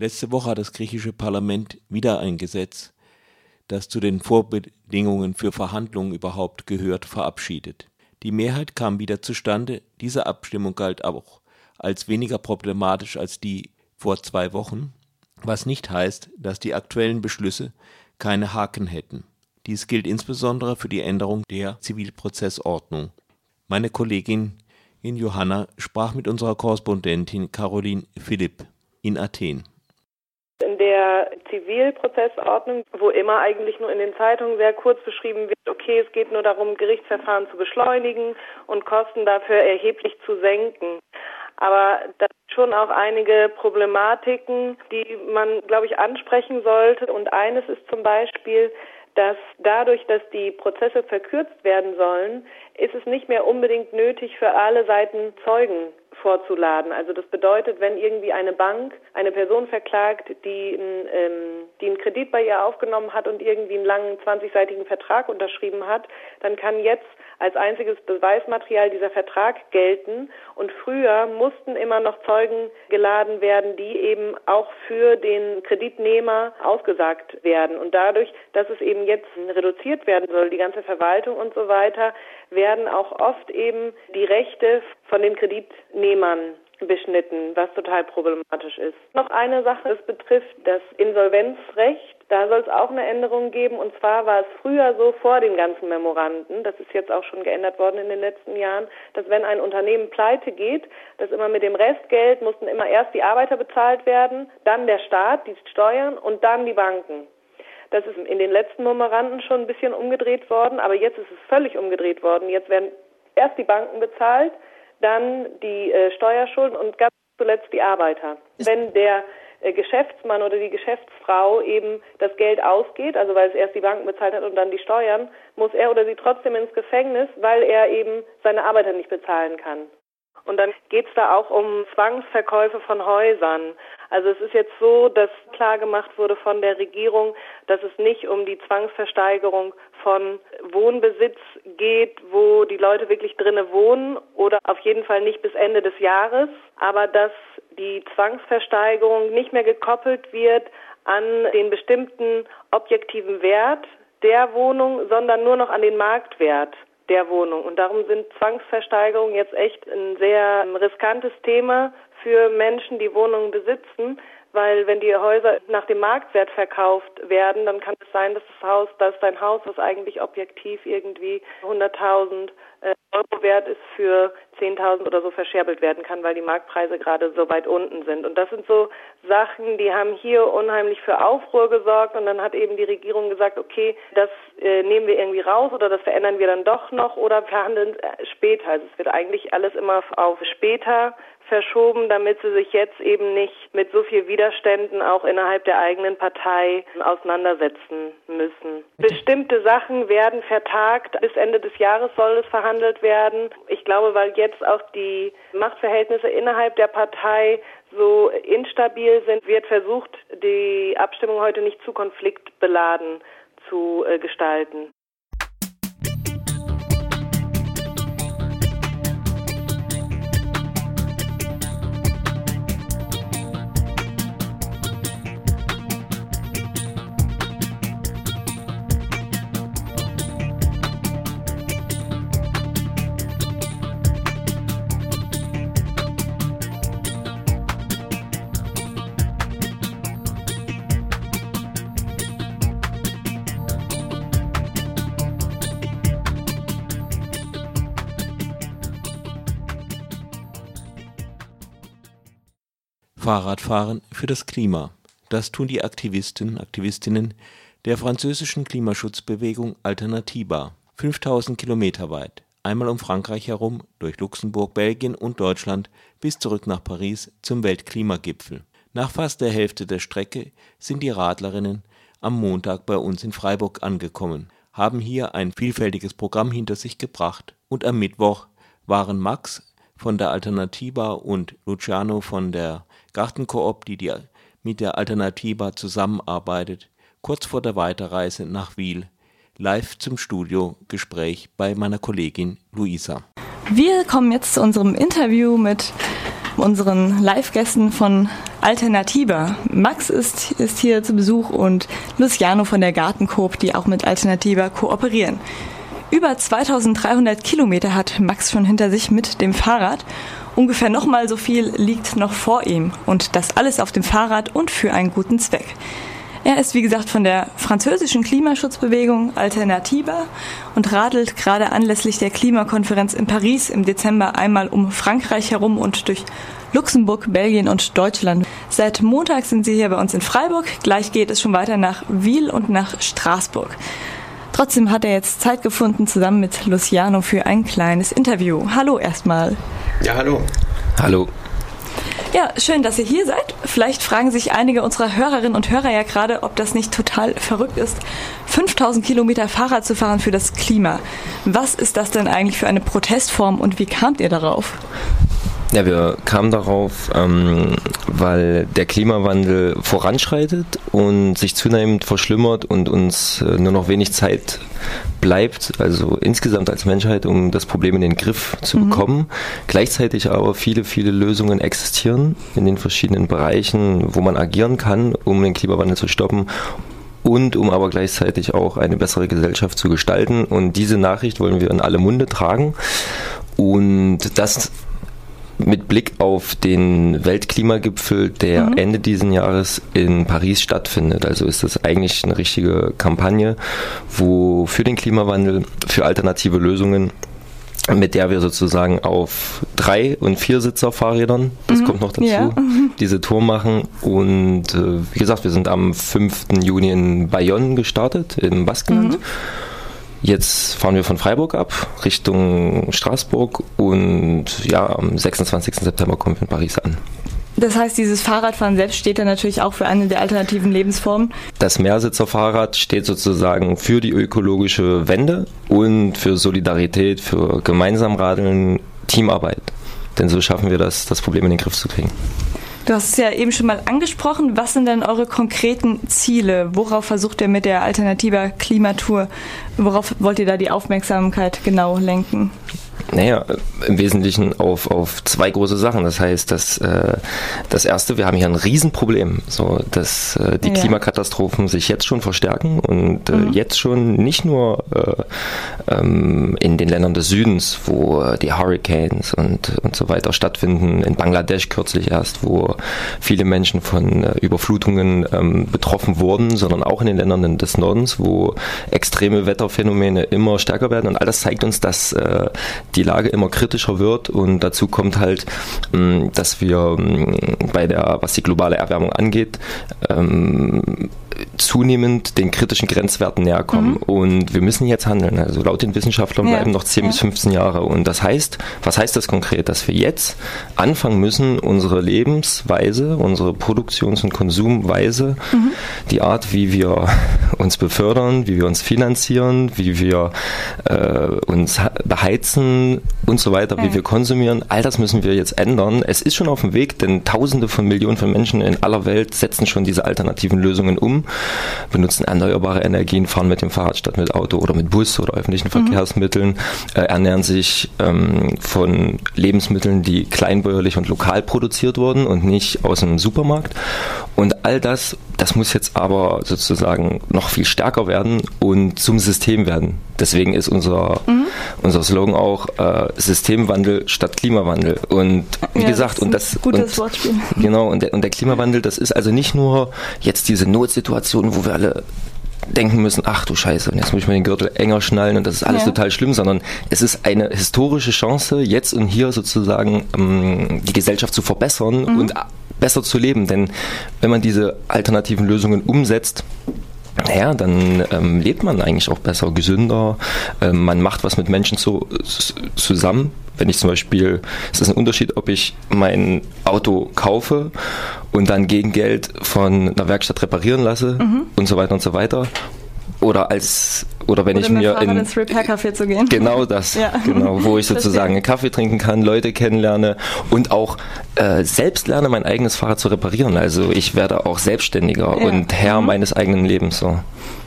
Speaker 1: Letzte Woche hat das griechische Parlament wieder ein Gesetz, das zu den Vorbedingungen für Verhandlungen überhaupt gehört, verabschiedet. Die Mehrheit kam wieder zustande, diese Abstimmung galt auch als weniger problematisch als die vor zwei Wochen, was nicht heißt, dass die aktuellen Beschlüsse keine Haken hätten. Dies gilt insbesondere für die Änderung der Zivilprozessordnung. Meine Kollegin in Johanna sprach mit unserer Korrespondentin Caroline Philipp in Athen
Speaker 5: in der Zivilprozessordnung, wo immer eigentlich nur in den Zeitungen sehr kurz beschrieben wird, okay, es geht nur darum, Gerichtsverfahren zu beschleunigen und Kosten dafür erheblich zu senken. Aber da sind schon auch einige Problematiken, die man, glaube ich, ansprechen sollte. Und eines ist zum Beispiel, dass dadurch, dass die Prozesse verkürzt werden sollen, ist es nicht mehr unbedingt nötig für alle Seiten Zeugen vorzuladen. Also das bedeutet, wenn irgendwie eine Bank eine Person verklagt, die, ähm, die einen Kredit bei ihr aufgenommen hat und irgendwie einen langen 20-seitigen Vertrag unterschrieben hat, dann kann jetzt als einziges Beweismaterial dieser Vertrag gelten. Und früher mussten immer noch Zeugen geladen werden, die eben auch für den Kreditnehmer ausgesagt werden. Und dadurch, dass es eben jetzt reduziert werden soll, die ganze Verwaltung und so weiter, werden auch oft eben die Rechte von den Kreditnehmern beschnitten, was total problematisch ist. Noch eine Sache, das betrifft das Insolvenzrecht. Da soll es auch eine Änderung geben. Und zwar war es früher so vor den ganzen Memoranden, das ist jetzt auch schon geändert worden in den letzten Jahren, dass wenn ein Unternehmen pleite geht, dass immer mit dem Restgeld mussten immer erst die Arbeiter bezahlt werden, dann der Staat, die Steuern und dann die Banken. Das ist in den letzten Memoranden schon ein bisschen umgedreht worden, aber jetzt ist es völlig umgedreht worden. Jetzt werden erst die Banken bezahlt, dann die äh, Steuerschulden und ganz zuletzt die Arbeiter. Wenn der äh, Geschäftsmann oder die Geschäftsfrau eben das Geld ausgeht, also weil es erst die Banken bezahlt hat und dann die Steuern, muss er oder sie trotzdem ins Gefängnis, weil er eben seine Arbeiter nicht bezahlen kann. Und dann geht es da auch um Zwangsverkäufe von Häusern. Also es ist jetzt so, dass klar gemacht wurde von der Regierung, dass es nicht um die Zwangsversteigerung von Wohnbesitz geht, wo die Leute wirklich drinnen wohnen oder auf jeden Fall nicht bis Ende des Jahres, aber dass die Zwangsversteigerung nicht mehr gekoppelt wird an den bestimmten objektiven Wert der Wohnung, sondern nur noch an den Marktwert der Wohnung. Und darum sind Zwangsversteigerungen jetzt echt ein sehr riskantes Thema für Menschen, die Wohnungen besitzen, weil wenn die Häuser nach dem Marktwert verkauft werden, dann kann es sein, dass das Haus, dass dein Haus, was eigentlich objektiv irgendwie 100.000 äh, Euro wert ist, für 10.000 oder so verscherbelt werden kann, weil die Marktpreise gerade so weit unten sind. Und das sind so Sachen, die haben hier unheimlich für Aufruhr gesorgt. Und dann hat eben die Regierung gesagt, okay, das äh, nehmen wir irgendwie raus oder das verändern wir dann doch noch oder verhandeln äh, später. Also es wird eigentlich alles immer auf später verschoben, damit sie sich jetzt eben nicht mit so viel Widerständen auch innerhalb der eigenen Partei auseinandersetzen müssen. Bestimmte Sachen werden vertagt. Bis Ende des Jahres soll es verhandelt werden. Ich glaube, weil jetzt auch die Machtverhältnisse innerhalb der Partei so instabil sind, wird versucht, die Abstimmung heute nicht zu konfliktbeladen zu äh, gestalten.
Speaker 1: Fahrradfahren für das Klima. Das tun die Aktivisten, Aktivistinnen der französischen Klimaschutzbewegung Alternatiba. 5000 Kilometer weit. Einmal um Frankreich herum, durch Luxemburg, Belgien und Deutschland bis zurück nach Paris zum Weltklimagipfel. Nach fast der Hälfte der Strecke sind die Radlerinnen am Montag bei uns in Freiburg angekommen, haben hier ein vielfältiges Programm hinter sich gebracht und am Mittwoch waren Max von der Alternatiba und Luciano von der Gartenkoop, die, die mit der Alternativa zusammenarbeitet, kurz vor der Weiterreise nach Wiel, live zum Studiogespräch bei meiner Kollegin Luisa.
Speaker 6: Wir kommen jetzt zu unserem Interview mit unseren Live-Gästen von Alternativa. Max ist, ist hier zu Besuch und Luciano von der Gartenkoop, die auch mit Alternativa kooperieren. Über 2300 Kilometer hat Max schon hinter sich mit dem Fahrrad Ungefähr nochmal so viel liegt noch vor ihm und das alles auf dem Fahrrad und für einen guten Zweck. Er ist, wie gesagt, von der französischen Klimaschutzbewegung Alternativa und radelt gerade anlässlich der Klimakonferenz in Paris im Dezember einmal um Frankreich herum und durch Luxemburg, Belgien und Deutschland. Seit Montag sind sie hier bei uns in Freiburg. Gleich geht es schon weiter nach Wiel und nach Straßburg. Trotzdem hat er jetzt Zeit gefunden, zusammen mit Luciano für ein kleines Interview. Hallo erstmal.
Speaker 7: Ja, hallo. Hallo.
Speaker 6: Ja, schön, dass ihr hier seid. Vielleicht fragen sich einige unserer Hörerinnen und Hörer ja gerade, ob das nicht total verrückt ist, 5000 Kilometer Fahrrad zu fahren für das Klima. Was ist das denn eigentlich für eine Protestform und wie kamt ihr darauf?
Speaker 7: Ja, wir kamen darauf, ähm, weil der Klimawandel voranschreitet und sich zunehmend verschlimmert und uns äh, nur noch wenig Zeit bleibt, also insgesamt als Menschheit, um das Problem in den Griff zu mhm. bekommen. Gleichzeitig aber viele, viele Lösungen existieren in den verschiedenen Bereichen, wo man agieren kann, um den Klimawandel zu stoppen und um aber gleichzeitig auch eine bessere Gesellschaft zu gestalten. Und diese Nachricht wollen wir in alle Munde tragen. Und das mit Blick auf den Weltklimagipfel, der mhm. Ende dieses Jahres in Paris stattfindet. Also ist das eigentlich eine richtige Kampagne, wo für den Klimawandel, für alternative Lösungen mit der wir sozusagen auf drei und vier Sitzer Fahrrädern, das mhm. kommt noch dazu, ja. diese Tour machen. Und äh, wie gesagt, wir sind am 5. Juni in Bayonne gestartet, im Baskenland. Mhm. Jetzt fahren wir von Freiburg ab Richtung Straßburg und ja, am 26. September kommen wir in Paris an.
Speaker 6: Das heißt, dieses Fahrradfahren selbst steht dann natürlich auch für eine der alternativen Lebensformen.
Speaker 7: Das Mehrsitzerfahrrad steht sozusagen für die ökologische Wende und für Solidarität, für gemeinsam Radeln, Teamarbeit. Denn so schaffen wir das, das Problem in den Griff zu kriegen.
Speaker 6: Du hast es ja eben schon mal angesprochen. Was sind denn eure konkreten Ziele? Worauf versucht ihr mit der Alternativer Klimatour? Worauf wollt ihr da die Aufmerksamkeit genau lenken?
Speaker 7: Naja, im Wesentlichen auf, auf zwei große Sachen. Das heißt, dass, äh, das erste, wir haben hier ein Riesenproblem, so dass äh, die ja. Klimakatastrophen sich jetzt schon verstärken und äh, mhm. jetzt schon nicht nur äh, ähm, in den Ländern des Südens, wo die Hurricanes und, und so weiter stattfinden, in Bangladesch kürzlich erst, wo viele Menschen von äh, Überflutungen ähm, betroffen wurden, sondern auch in den Ländern des Nordens, wo extreme Wetterphänomene immer stärker werden. Und all das zeigt uns, dass äh, die Lage immer kritischer wird und dazu kommt halt, ähm, dass wir ähm, bei der, was die globale Erwärmung angeht, ähm, zunehmend den kritischen Grenzwerten näher kommen. Mhm. Und wir müssen jetzt handeln. Also laut den Wissenschaftlern ja. bleiben noch 10 ja. bis 15 Jahre. Und das heißt, was heißt das konkret? Dass wir jetzt anfangen müssen, unsere Lebensweise, unsere Produktions- und Konsumweise, mhm. die Art, wie wir uns befördern, wie wir uns finanzieren, wie wir äh, uns beheizen und so weiter, ja. wie wir konsumieren, all das müssen wir jetzt ändern. Es ist schon auf dem Weg, denn Tausende von Millionen von Menschen in aller Welt setzen schon diese alternativen Lösungen um benutzen erneuerbare Energien, fahren mit dem Fahrrad statt mit Auto oder mit Bus oder öffentlichen mhm. Verkehrsmitteln, äh, ernähren sich ähm, von Lebensmitteln, die kleinbäuerlich und lokal produziert wurden und nicht aus dem Supermarkt. Und all das, das muss jetzt aber sozusagen noch viel stärker werden und zum System werden. Deswegen ist unser, mhm. unser Slogan auch äh, Systemwandel statt Klimawandel. Und wie ja, gesagt, und das
Speaker 6: gutes und, Wortspiel.
Speaker 7: Genau, und der, und der Klimawandel, das ist also nicht nur jetzt diese Notsituation, wo wir alle denken müssen, ach du Scheiße, und jetzt muss ich mir den Gürtel enger schnallen und das ist alles ja. total schlimm, sondern es ist eine historische Chance, jetzt und hier sozusagen ähm, die Gesellschaft zu verbessern mhm. und besser zu leben. Denn wenn man diese alternativen Lösungen umsetzt, naja, dann ähm, lebt man eigentlich auch besser, gesünder. Ähm, man macht was mit Menschen zu, zusammen. Wenn ich zum Beispiel, es ist ein Unterschied, ob ich mein Auto kaufe und dann gegen Geld von einer Werkstatt reparieren lasse mhm. und so weiter und so weiter oder als oder wenn oder ich mir in
Speaker 6: ins Repair Café zu gehen.
Speaker 7: Genau das, ja. genau, wo ich sozusagen einen Kaffee trinken kann, Leute kennenlerne und auch äh, selbst lerne, mein eigenes Fahrrad zu reparieren. Also ich werde auch selbstständiger ja. und Herr mhm. meines eigenen Lebens so.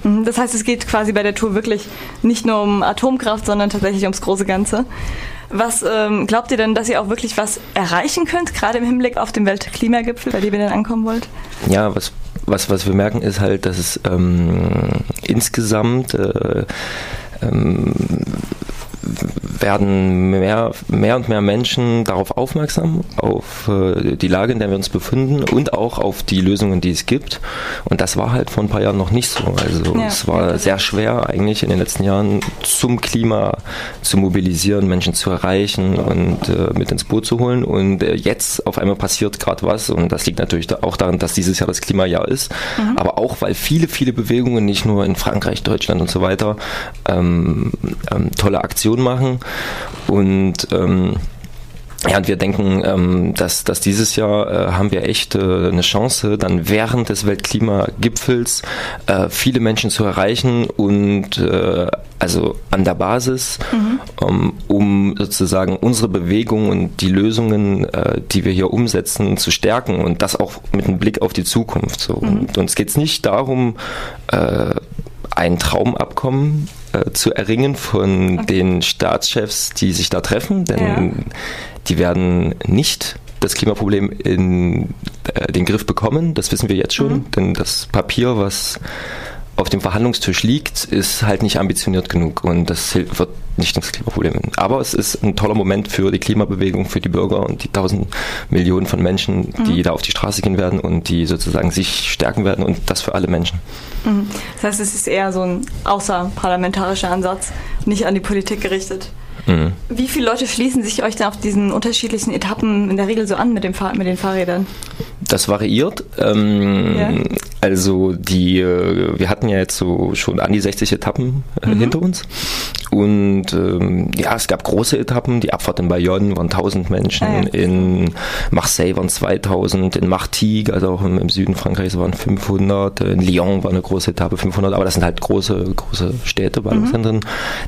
Speaker 6: Mhm, das heißt, es geht quasi bei der Tour wirklich nicht nur um Atomkraft, sondern tatsächlich ums große Ganze. Was ähm, glaubt ihr denn, dass ihr auch wirklich was erreichen könnt, gerade im Hinblick auf den Weltklimagipfel, bei dem ihr dann ankommen wollt?
Speaker 7: Ja, was was, was wir merken, ist halt, dass es ähm, insgesamt äh, ähm, werden mehr, mehr und mehr Menschen darauf aufmerksam, auf äh, die Lage, in der wir uns befinden und auch auf die Lösungen, die es gibt. Und das war halt vor ein paar Jahren noch nicht so. Also ja, es war sehr schwer eigentlich in den letzten Jahren zum Klima zu mobilisieren, Menschen zu erreichen und äh, mit ins Boot zu holen. Und äh, jetzt auf einmal passiert gerade was und das liegt natürlich auch daran, dass dieses Jahr das Klimajahr ist, mhm. aber auch weil viele, viele Bewegungen, nicht nur in Frankreich, Deutschland und so weiter, ähm, ähm, tolle Aktionen machen und ähm, ja, und wir denken, ähm, dass, dass dieses Jahr äh, haben wir echt äh, eine Chance, dann während des Weltklimagipfels äh, viele Menschen zu erreichen und äh, also an der Basis, mhm. um, um sozusagen unsere Bewegung und die Lösungen, äh, die wir hier umsetzen, zu stärken und das auch mit einem Blick auf die Zukunft. So. Mhm. Und uns geht es nicht darum, äh, ein Traumabkommen äh, zu erringen von okay. den Staatschefs, die sich da treffen, denn ja. die werden nicht das Klimaproblem in äh, den Griff bekommen. Das wissen wir jetzt schon, mhm. denn das Papier, was auf dem Verhandlungstisch liegt, ist halt nicht ambitioniert genug und das wird nicht das Klimaproblem. Aber es ist ein toller Moment für die Klimabewegung, für die Bürger und die tausend Millionen von Menschen, die mhm. da auf die Straße gehen werden und die sozusagen sich stärken werden und das für alle Menschen.
Speaker 6: Mhm. Das heißt, es ist eher so ein außerparlamentarischer Ansatz, nicht an die Politik gerichtet. Mhm. Wie viele Leute schließen sich euch dann auf diesen unterschiedlichen Etappen in der Regel so an mit, dem Fahr mit den Fahrrädern?
Speaker 7: Das variiert. Ähm, ja. Also die, äh, wir hatten ja jetzt so schon an die 60 Etappen äh, mhm. hinter uns. Und ähm, ja, es gab große Etappen. Die Abfahrt in Bayonne waren 1000 Menschen, ah, ja. in Marseille waren 2000, in Martigues, also auch im, im, Süden Frankreichs waren 500, in Lyon war eine große Etappe 500. Aber das sind halt große, große Städte, Ballungszentren. Mhm.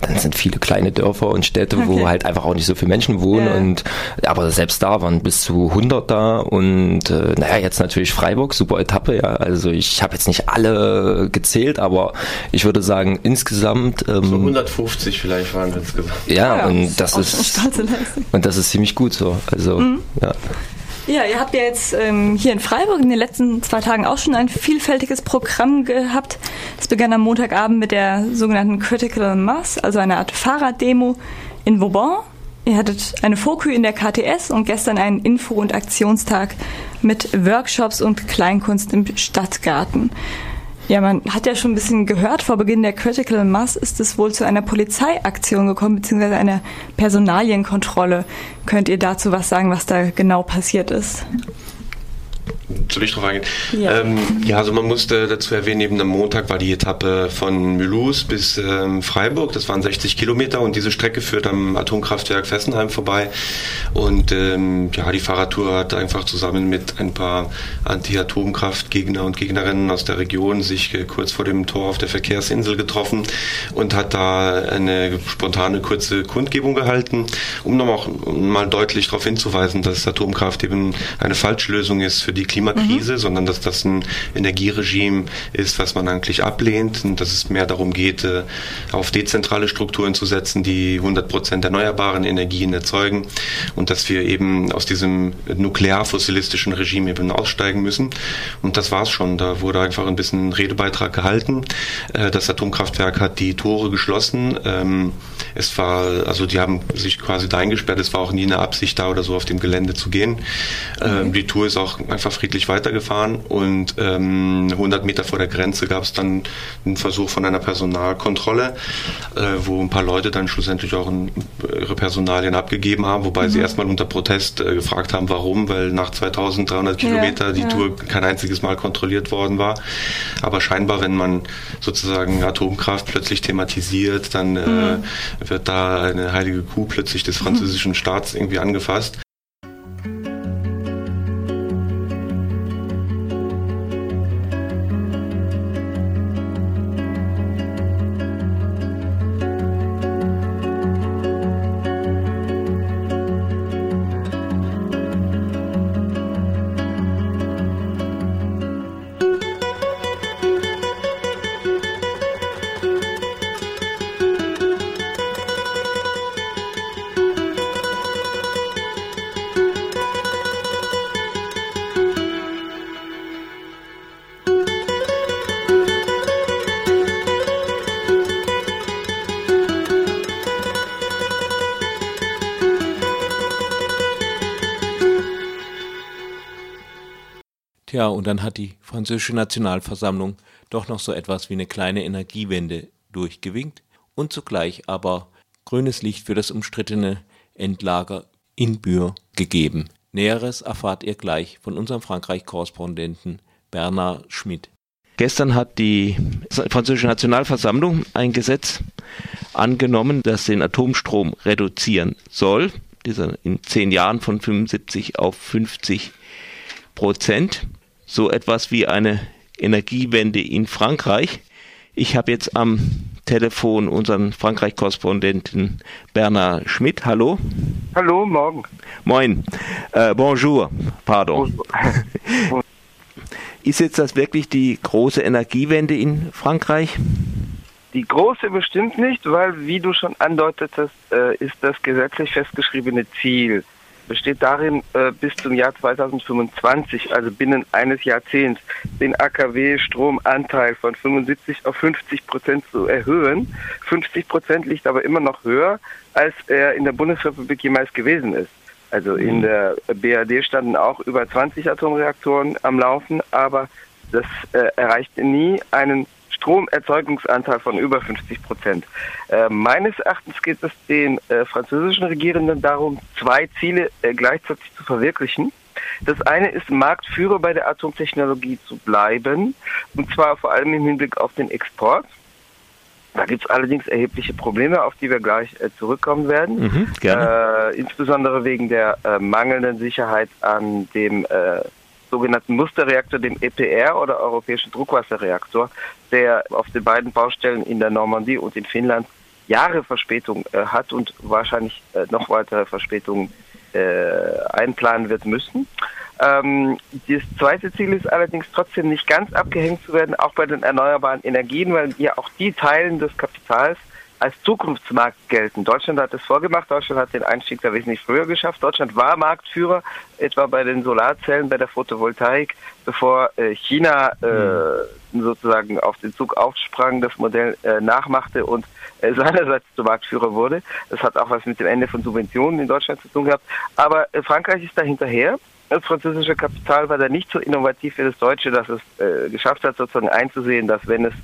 Speaker 7: Dann sind viele kleine Dörfer und Städte, okay. wo halt einfach auch nicht so viele Menschen wohnen. Ja. Und aber selbst da waren bis zu 100 da. Und äh, naja, jetzt natürlich Freiburg, super Etappe. Ja, also ich habe jetzt nicht alle gezählt, aber ich würde sagen insgesamt
Speaker 8: ähm, so 150 vielleicht waren wir insgesamt.
Speaker 7: Ja, ja und das ist und das ist ziemlich gut so. Also mhm. ja.
Speaker 6: Ja, ihr habt ja jetzt ähm, hier in Freiburg in den letzten zwei Tagen auch schon ein vielfältiges Programm gehabt. Es begann am Montagabend mit der sogenannten Critical Mass, also einer Art Fahrraddemo in Vauban. Ihr hattet eine Fokü in der KTS und gestern einen Info- und Aktionstag mit Workshops und Kleinkunst im Stadtgarten. Ja, man hat ja schon ein bisschen gehört, vor Beginn der Critical Mass ist es wohl zu einer Polizeiaktion gekommen, beziehungsweise einer Personalienkontrolle. Könnt ihr dazu was sagen, was da genau passiert ist?
Speaker 8: Soll ich drauf eingehen? Ja. Ähm, ja, also man musste dazu erwähnen, eben am Montag war die Etappe von Mulhouse bis ähm, Freiburg, das waren 60 Kilometer und diese Strecke führt am Atomkraftwerk Fessenheim vorbei und ähm, ja, die Fahrradtour hat einfach zusammen mit ein paar Anti-Atomkraftgegner und Gegnerinnen aus der Region sich äh, kurz vor dem Tor auf der Verkehrsinsel getroffen und hat da eine spontane kurze Kundgebung gehalten, um nochmal mal deutlich darauf hinzuweisen, dass Atomkraft eben eine Falschlösung ist für die Klima Klimakrise, mhm. sondern dass das ein Energieregime ist, was man eigentlich ablehnt und dass es mehr darum geht, äh, auf dezentrale Strukturen zu setzen, die 100 Prozent erneuerbaren Energien erzeugen und dass wir eben aus diesem nuklear-fossilistischen Regime eben aussteigen müssen. Und das war's schon. Da wurde einfach ein bisschen Redebeitrag gehalten. Äh, das Atomkraftwerk hat die Tore geschlossen. Ähm, es war, also die haben sich quasi da eingesperrt. Es war auch nie eine Absicht da oder so auf dem Gelände zu gehen. Ähm, die Tour ist auch einfach friedlich friedlich weitergefahren und ähm, 100 Meter vor der Grenze gab es dann einen Versuch von einer Personalkontrolle, äh, wo ein paar Leute dann schlussendlich auch ein, ihre Personalien abgegeben haben, wobei mhm. sie erstmal unter Protest äh, gefragt haben, warum, weil nach 2300 Kilometer ja, die ja. Tour kein einziges Mal kontrolliert worden war. Aber scheinbar, wenn man sozusagen Atomkraft plötzlich thematisiert, dann äh, mhm. äh, wird da eine heilige Kuh plötzlich des französischen Staats irgendwie angefasst.
Speaker 1: Dann hat die französische Nationalversammlung doch noch so etwas wie eine kleine Energiewende durchgewinkt und zugleich aber grünes Licht für das umstrittene Endlager in Bure gegeben. Näheres erfahrt ihr gleich von unserem Frankreich-Korrespondenten Bernard Schmidt. Gestern hat die französische Nationalversammlung ein Gesetz angenommen, das den Atomstrom reduzieren soll. Dieser in zehn Jahren von 75 auf 50 Prozent so etwas wie eine Energiewende in Frankreich. Ich habe jetzt am Telefon unseren Frankreich-Korrespondenten Bernard Schmidt. Hallo.
Speaker 9: Hallo, morgen.
Speaker 1: Moin. Äh, bonjour, pardon. Bonjour. Ist jetzt das wirklich die große Energiewende in Frankreich?
Speaker 9: Die große bestimmt nicht, weil, wie du schon andeutetest, äh, ist das gesetzlich festgeschriebene Ziel besteht darin, äh, bis zum Jahr 2025, also binnen eines Jahrzehnts, den AKW-Stromanteil von 75 auf 50 Prozent zu erhöhen. 50 Prozent liegt aber immer noch höher, als er in der Bundesrepublik jemals gewesen ist. Also in der BRD standen auch über 20 Atomreaktoren am Laufen, aber das äh, erreichte nie einen Stromerzeugungsanteil von über 50 Prozent. Äh, meines Erachtens geht es den äh, französischen Regierenden darum, zwei Ziele äh, gleichzeitig zu verwirklichen. Das eine ist, Marktführer bei der Atomtechnologie zu bleiben, und zwar vor allem im Hinblick auf den Export. Da gibt es allerdings erhebliche Probleme, auf die wir gleich äh, zurückkommen werden.
Speaker 1: Mhm, gerne.
Speaker 9: Äh, insbesondere wegen der äh, mangelnden Sicherheit an dem äh, sogenannten Musterreaktor, dem EPR oder europäischen Druckwasserreaktor, der auf den beiden Baustellen in der Normandie und in Finnland Jahre Verspätung äh, hat und wahrscheinlich äh, noch weitere Verspätungen äh, einplanen wird müssen. Ähm, das zweite Ziel ist allerdings trotzdem nicht ganz abgehängt zu werden, auch bei den erneuerbaren Energien, weil ja auch die Teilen des Kapitals als Zukunftsmarkt gelten. Deutschland hat es vorgemacht, Deutschland hat den Einstieg da wesentlich früher geschafft. Deutschland war Marktführer, etwa bei den Solarzellen, bei der Photovoltaik, bevor äh, China äh, sozusagen auf den Zug aufsprang, das Modell äh, nachmachte und äh, seinerseits zum Marktführer wurde. Das hat auch was mit dem Ende von Subventionen in Deutschland zu tun gehabt. Aber äh, Frankreich ist da hinterher. Das französische Kapital war da nicht so innovativ wie das deutsche, dass es äh, geschafft hat, sozusagen einzusehen, dass wenn es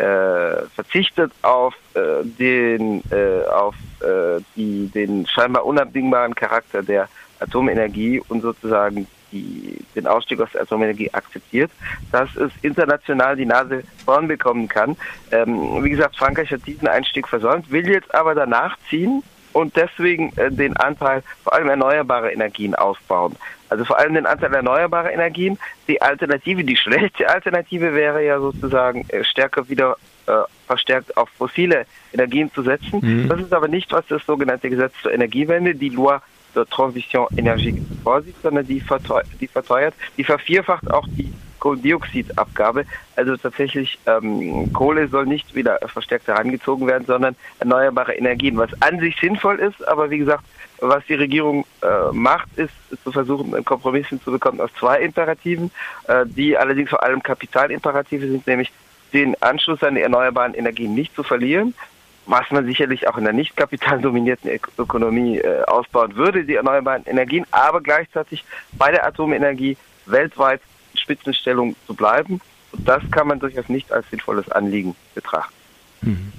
Speaker 9: äh, verzichtet auf äh, den äh, auf äh, die den scheinbar unabdingbaren Charakter der Atomenergie und sozusagen die, den Ausstieg aus der Atomenergie akzeptiert, dass es international die Nase vorn bekommen kann. Ähm, wie gesagt, Frankreich hat diesen Einstieg versäumt, will jetzt aber danach ziehen und deswegen äh, den Anteil vor allem erneuerbare Energien ausbauen. Also vor allem den Anteil erneuerbarer Energien. Die Alternative, die schlechte Alternative wäre ja sozusagen äh, stärker wieder äh, verstärkt auf fossile Energien zu setzen.
Speaker 1: Mhm.
Speaker 9: Das ist aber nicht, was das sogenannte Gesetz zur Energiewende, die Loi de Transition énergétique vorsieht, sondern die, verteuert, die verteuert, die vervierfacht auch die Kohlendioxidabgabe. Also tatsächlich ähm, Kohle soll nicht wieder verstärkt herangezogen werden, sondern erneuerbare Energien, was an sich sinnvoll ist, aber wie gesagt, was die Regierung äh, macht, ist, zu versuchen, einen Kompromiss hinzubekommen aus zwei Imperativen, äh, die allerdings vor allem Kapitalimperative sind, nämlich den Anschluss an die erneuerbaren Energien nicht zu verlieren, was man sicherlich auch in der nicht kapitaldominierten Ökonomie äh, ausbauen würde, die erneuerbaren Energien, aber gleichzeitig bei der Atomenergie weltweit Spitzenstellung zu bleiben. Und das kann man durchaus nicht als sinnvolles Anliegen betrachten.
Speaker 1: Mhm.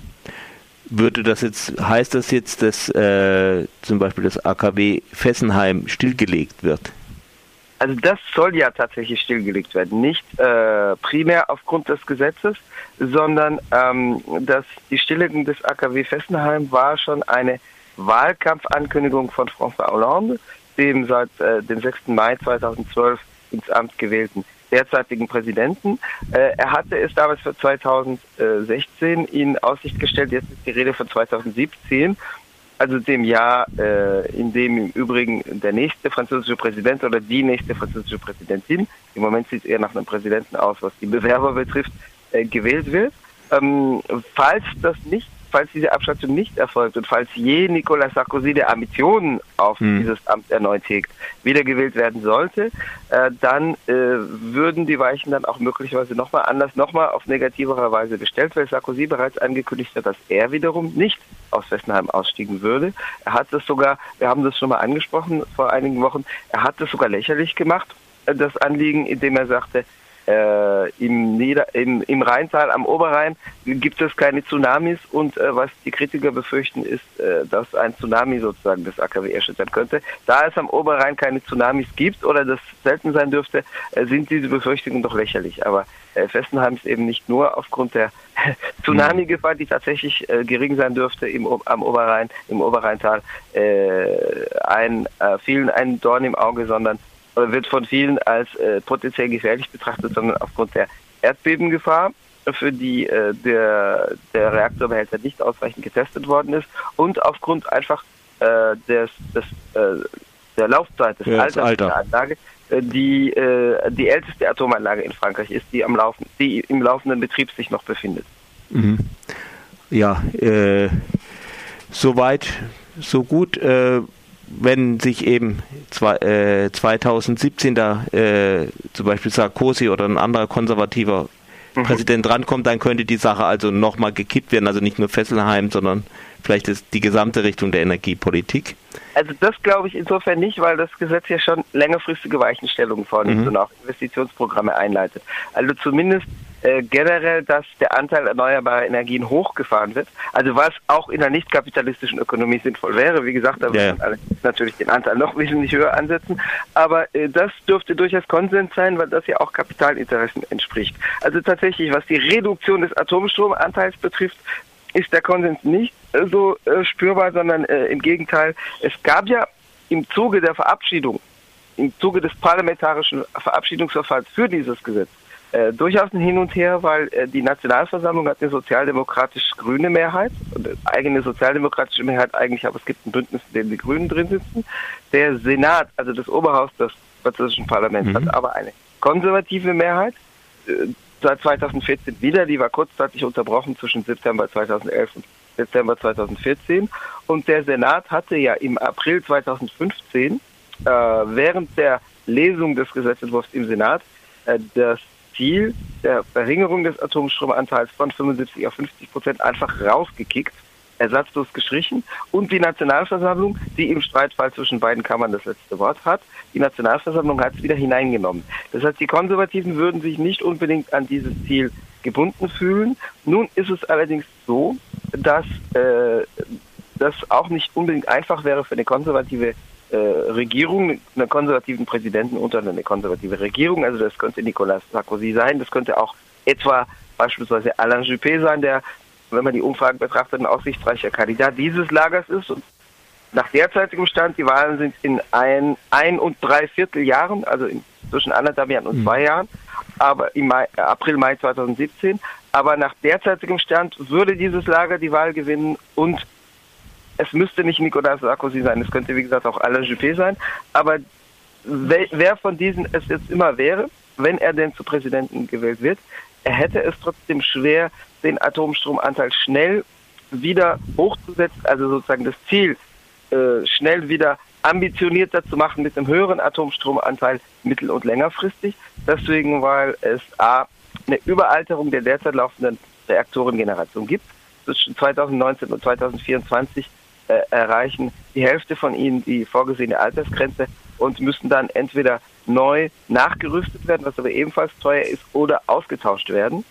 Speaker 1: Würde das jetzt, heißt das jetzt, dass äh, zum Beispiel das AKW Fessenheim stillgelegt wird?
Speaker 9: Also das soll ja tatsächlich stillgelegt werden. Nicht äh, primär aufgrund des Gesetzes, sondern ähm, dass die Stilllegung des AKW Fessenheim war schon eine Wahlkampfankündigung von François Hollande, dem seit äh, dem 6. Mai 2012 ins Amt gewählten derzeitigen Präsidenten. Äh, er hatte es damals für 2016 in Aussicht gestellt, jetzt ist die Rede von 2017 also dem Jahr, äh, in dem im Übrigen der nächste französische Präsident oder die nächste französische Präsidentin, im Moment sieht es eher nach einem Präsidenten aus, was die Bewerber betrifft, äh, gewählt wird. Ähm, falls das nicht, falls diese Abschaltung nicht erfolgt und falls je Nicolas Sarkozy der Ambitionen auf
Speaker 1: Hm.
Speaker 9: dieses Amt erneut hegt, wiedergewählt werden sollte, äh, dann äh, würden die Weichen dann auch möglicherweise nochmal anders, nochmal auf negativere Weise gestellt, weil Sarkozy bereits angekündigt hat, dass er wiederum nicht aus Fessenheim ausstiegen würde. Er hat das sogar, wir haben das schon mal angesprochen vor einigen Wochen, er hat das sogar lächerlich gemacht, äh, das Anliegen, indem er sagte, äh, im, Nieder im, im Rheintal am Oberrhein gibt es keine Tsunamis und äh, was die Kritiker befürchten ist, äh, dass ein Tsunami sozusagen das AKW erschüttern könnte. Da es am Oberrhein keine Tsunamis gibt oder das selten sein dürfte, äh, sind diese Befürchtungen doch lächerlich. Aber äh, Fessenheim ist eben nicht nur aufgrund der Tsunami-Gefahr, die tatsächlich äh, gering sein dürfte im, am Oberrhein, im Oberrheintal, äh, ein, vielen ein Dorn im Auge, sondern wird von vielen als äh, potenziell gefährlich betrachtet, sondern aufgrund der Erdbebengefahr, für die äh, der, der Reaktorbehälter nicht ausreichend getestet worden ist und aufgrund einfach äh, des, des, äh, der Laufzeit des
Speaker 1: Ja,
Speaker 9: Alters
Speaker 1: Alter.
Speaker 9: der Anlage, äh, die äh, die älteste Atomanlage in Frankreich ist, die am Laufen, die im laufenden Betrieb sich noch befindet.
Speaker 1: Mhm. Ja, äh, soweit, so gut. Wenn sich eben zwei, äh, 2017 da äh, zum Beispiel Sarkozy oder ein anderer konservativer mhm. Präsident rankommt, dann könnte die Sache also nochmal gekippt werden, also nicht nur Fesselheim, sondern vielleicht ist die gesamte Richtung der Energiepolitik.
Speaker 9: Also das glaube ich insofern nicht, weil das Gesetz ja schon längerfristige Weichenstellungen vornimmt mhm. und auch Investitionsprogramme einleitet. Also zumindest äh, generell, dass der Anteil erneuerbarer Energien hochgefahren wird. Also was auch in einer nicht kapitalistischen Ökonomie sinnvoll wäre. Wie gesagt, da ja. muss natürlich den Anteil noch wesentlich höher ansetzen. Aber äh, das dürfte durchaus Konsens sein, weil das ja auch Kapitalinteressen entspricht. Also tatsächlich, was die Reduktion des Atomstromanteils betrifft, ist der Konsens nicht äh, so äh, spürbar, sondern äh, im Gegenteil. Es gab ja im Zuge der Verabschiedung, im Zuge des parlamentarischen Verabschiedungsverfahrens für dieses Gesetz, äh, durchaus ein Hin und Her, weil äh, die Nationalversammlung hat eine sozialdemokratisch-grüne Mehrheit, eigene sozialdemokratische Mehrheit eigentlich, aber es gibt ein Bündnis, in dem die Grünen drin sitzen. Der Senat, also das Oberhaus des französischen Parlaments, mhm. hat aber eine konservative Mehrheit. Äh, seit 2014 wieder, die war kurzzeitig unterbrochen zwischen September 2011 und Dezember 2014. Und der Senat hatte ja im April 2015 äh, während der Lesung des Gesetzentwurfs im Senat äh, das Ziel der Verringerung des Atomstromanteils von 75 auf 50 Prozent einfach rausgekickt, ersatzlos gestrichen. Und die Nationalversammlung, die im Streitfall zwischen beiden Kammern das letzte Wort hat, die Nationalversammlung hat es wieder hineingenommen. Das heißt, die Konservativen würden sich nicht unbedingt an dieses Ziel gebunden fühlen. Nun ist es allerdings so, dass äh, das auch nicht unbedingt einfach wäre für eine konservative äh, Regierung, einer konservativen Präsidenten unter eine konservative Regierung. Also das könnte Nicolas Sarkozy sein, das könnte auch etwa beispielsweise Alain Juppé sein, der, wenn man die Umfragen betrachtet, ein aussichtsreicher Kandidat dieses Lagers ist. Und nach derzeitigem Stand, die Wahlen sind in ein, ein und drei Vierteljahren, also in, zwischen anderthalb Jahren und mhm. zwei Jahren, aber im Mai, April, Mai 2017. Aber nach derzeitigem Stand würde dieses Lager die Wahl gewinnen und es müsste nicht Nicolas Sarkozy sein, es könnte wie gesagt auch Alain Juppé sein, aber wer von diesen es jetzt immer wäre, wenn er denn zu Präsidenten gewählt wird, er hätte es trotzdem schwer, den Atomstromanteil schnell wieder hochzusetzen, also sozusagen das Ziel äh, schnell wieder ambitionierter zu machen mit einem höheren Atomstromanteil mittel- und längerfristig. Deswegen, weil es A, eine Überalterung der derzeit laufenden Reaktorengeneration gibt. Zwischen 2019 und 2024 äh, erreichen die Hälfte von ihnen die vorgesehene Altersgrenze und müssen dann entweder neu nachgerüstet werden, was aber ebenfalls teuer ist, oder ausgetauscht werden.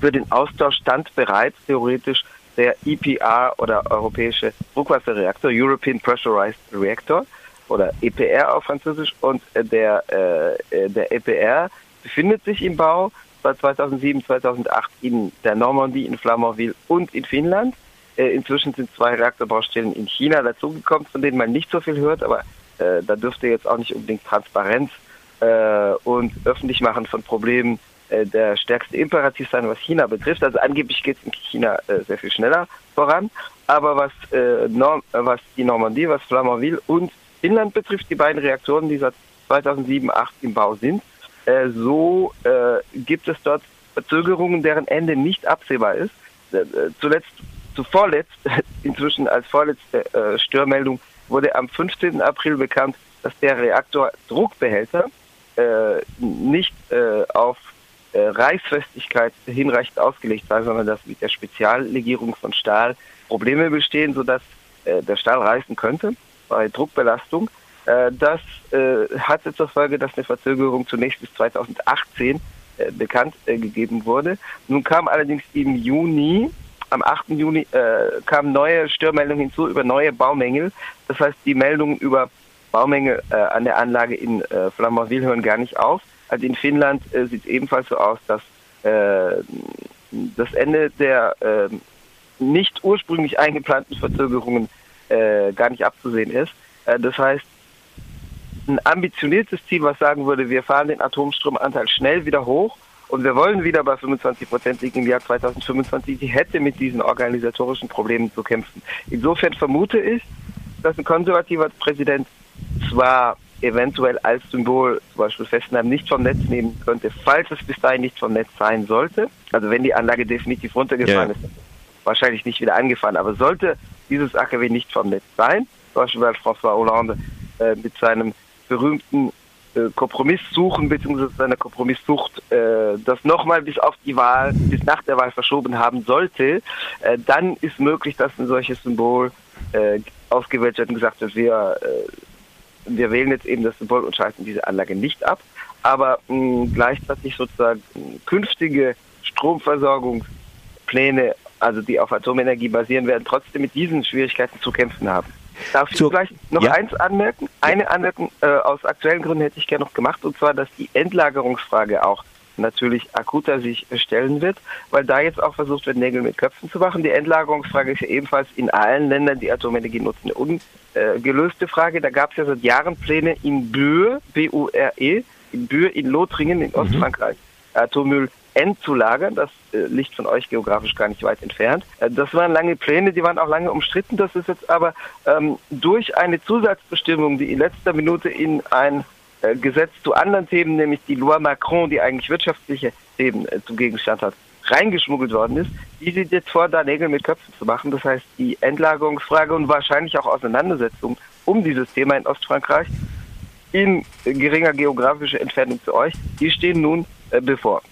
Speaker 9: Für den Austausch stand bereits theoretisch der EPR oder europäische Druckwasserreaktor, European Pressurized Reactor oder EPR auf Französisch und der, äh, der EPR befindet sich im Bau seit 2007, 2008 in der Normandie, in Flamanville und in Finnland. Äh, inzwischen sind zwei Reaktorbaustellen in China dazugekommen, von denen man nicht so viel hört, aber äh, da dürfte jetzt auch nicht unbedingt Transparenz äh, und Öffentlichmachen von Problemen äh, der stärkste Imperativ sein, was China betrifft. Also angeblich geht es in China äh, sehr viel schneller voran, aber was, äh, Norm, was die Normandie, was Flamanville und Finnland betrifft, die beiden Reaktoren, die seit 2007, 2008 im Bau sind, so gibt es dort Verzögerungen, deren Ende nicht absehbar ist. zuletzt zu vorletzt, inzwischen als vorletzte Störmeldung, wurde am 15. April bekannt, dass der Reaktor Druckbehälter äh, nicht äh, auf äh, Reißfestigkeit hinreichend ausgelegt sei, sondern dass mit der Speziallegierung von Stahl Probleme bestehen, sodass äh, der Stahl reißen könnte bei Druckbelastung. Äh, das äh, hatte zur Folge, dass eine Verzögerung zunächst bis 2018 äh, bekannt gegeben wurde. Nun kam allerdings im Juni am 8. Juni äh, kamen neue Störmeldungen hinzu über neue Baumängel. Das heißt, die Meldungen über Baumängel äh, an der Anlage in äh, Flamanville hören gar nicht auf. Also in Finnland äh, sieht es ebenfalls so aus, dass äh, das Ende der äh, nicht ursprünglich eingeplanten Verzögerungen äh, gar nicht abzusehen ist. Das heißt, ein ambitioniertes Ziel, was sagen würde, wir fahren den Atomstromanteil schnell wieder hoch und wir wollen wieder bei 25 Prozent liegen im Jahr 2025. Die hätte mit diesen organisatorischen Problemen zu kämpfen. Insofern vermute ich, dass ein konservativer Präsident zwar eventuell als Symbol zum Beispiel Fessenheim nicht vom Netz nehmen könnte, falls es bis dahin nicht vom Netz sein sollte. Also wenn die Anlage definitiv runtergefahren yeah. ist, wahrscheinlich nicht wieder angefahren. Aber sollte dieses AKW nicht vom Netz sein, zum Beispiel weil François Hollande äh, mit seinem berühmten Kompromiss suchen bzw. seiner Kompromisssucht äh, das nochmal bis auf die Wahl, bis nach der Wahl verschoben haben sollte, äh, dann ist möglich, dass ein solches Symbol äh, ausgewählt wird und gesagt wird, wir, äh, wir wählen jetzt eben das Symbol und schalten diese Anlage nicht ab. Aber mh, gleichzeitig sozusagen künftige Stromversorgungspläne, also die auf Atomenergie basieren, werden trotzdem mit diesen Schwierigkeiten zu kämpfen haben. Darf ich vielleicht noch
Speaker 1: Ja.
Speaker 9: eins anmerken? Eine Anmerkung äh, aus aktuellen Gründen hätte ich gerne noch gemacht, und zwar, dass die Endlagerungsfrage auch natürlich akuter sich stellen wird, weil da jetzt auch versucht wird, Nägel mit Köpfen zu machen. Die Endlagerungsfrage ist ja ebenfalls in allen Ländern, die Atomenergie nutzen, eine ungelöste Frage. Da gab es ja seit Jahren Pläne in Bure, B-U-R-E, E, in Bure in Lothringen in Ostfrankreich, Atommüll endzulagern. Das äh, liegt von euch geografisch gar nicht weit entfernt. Äh, das waren lange Pläne, die waren auch lange umstritten. Das ist jetzt aber ähm, durch eine Zusatzbestimmung, die in letzter Minute in ein äh, Gesetz zu anderen Themen, nämlich die Loi Macron, die eigentlich wirtschaftliche Themen äh, zum Gegenstand hat, reingeschmuggelt worden ist. Die sieht jetzt vor, da Nägel mit Köpfen zu machen. Das heißt, die Endlagerungsfrage und wahrscheinlich auch Auseinandersetzung um dieses Thema in Ostfrankreich in geringer geografischer Entfernung zu euch, die stehen nun äh, bevor.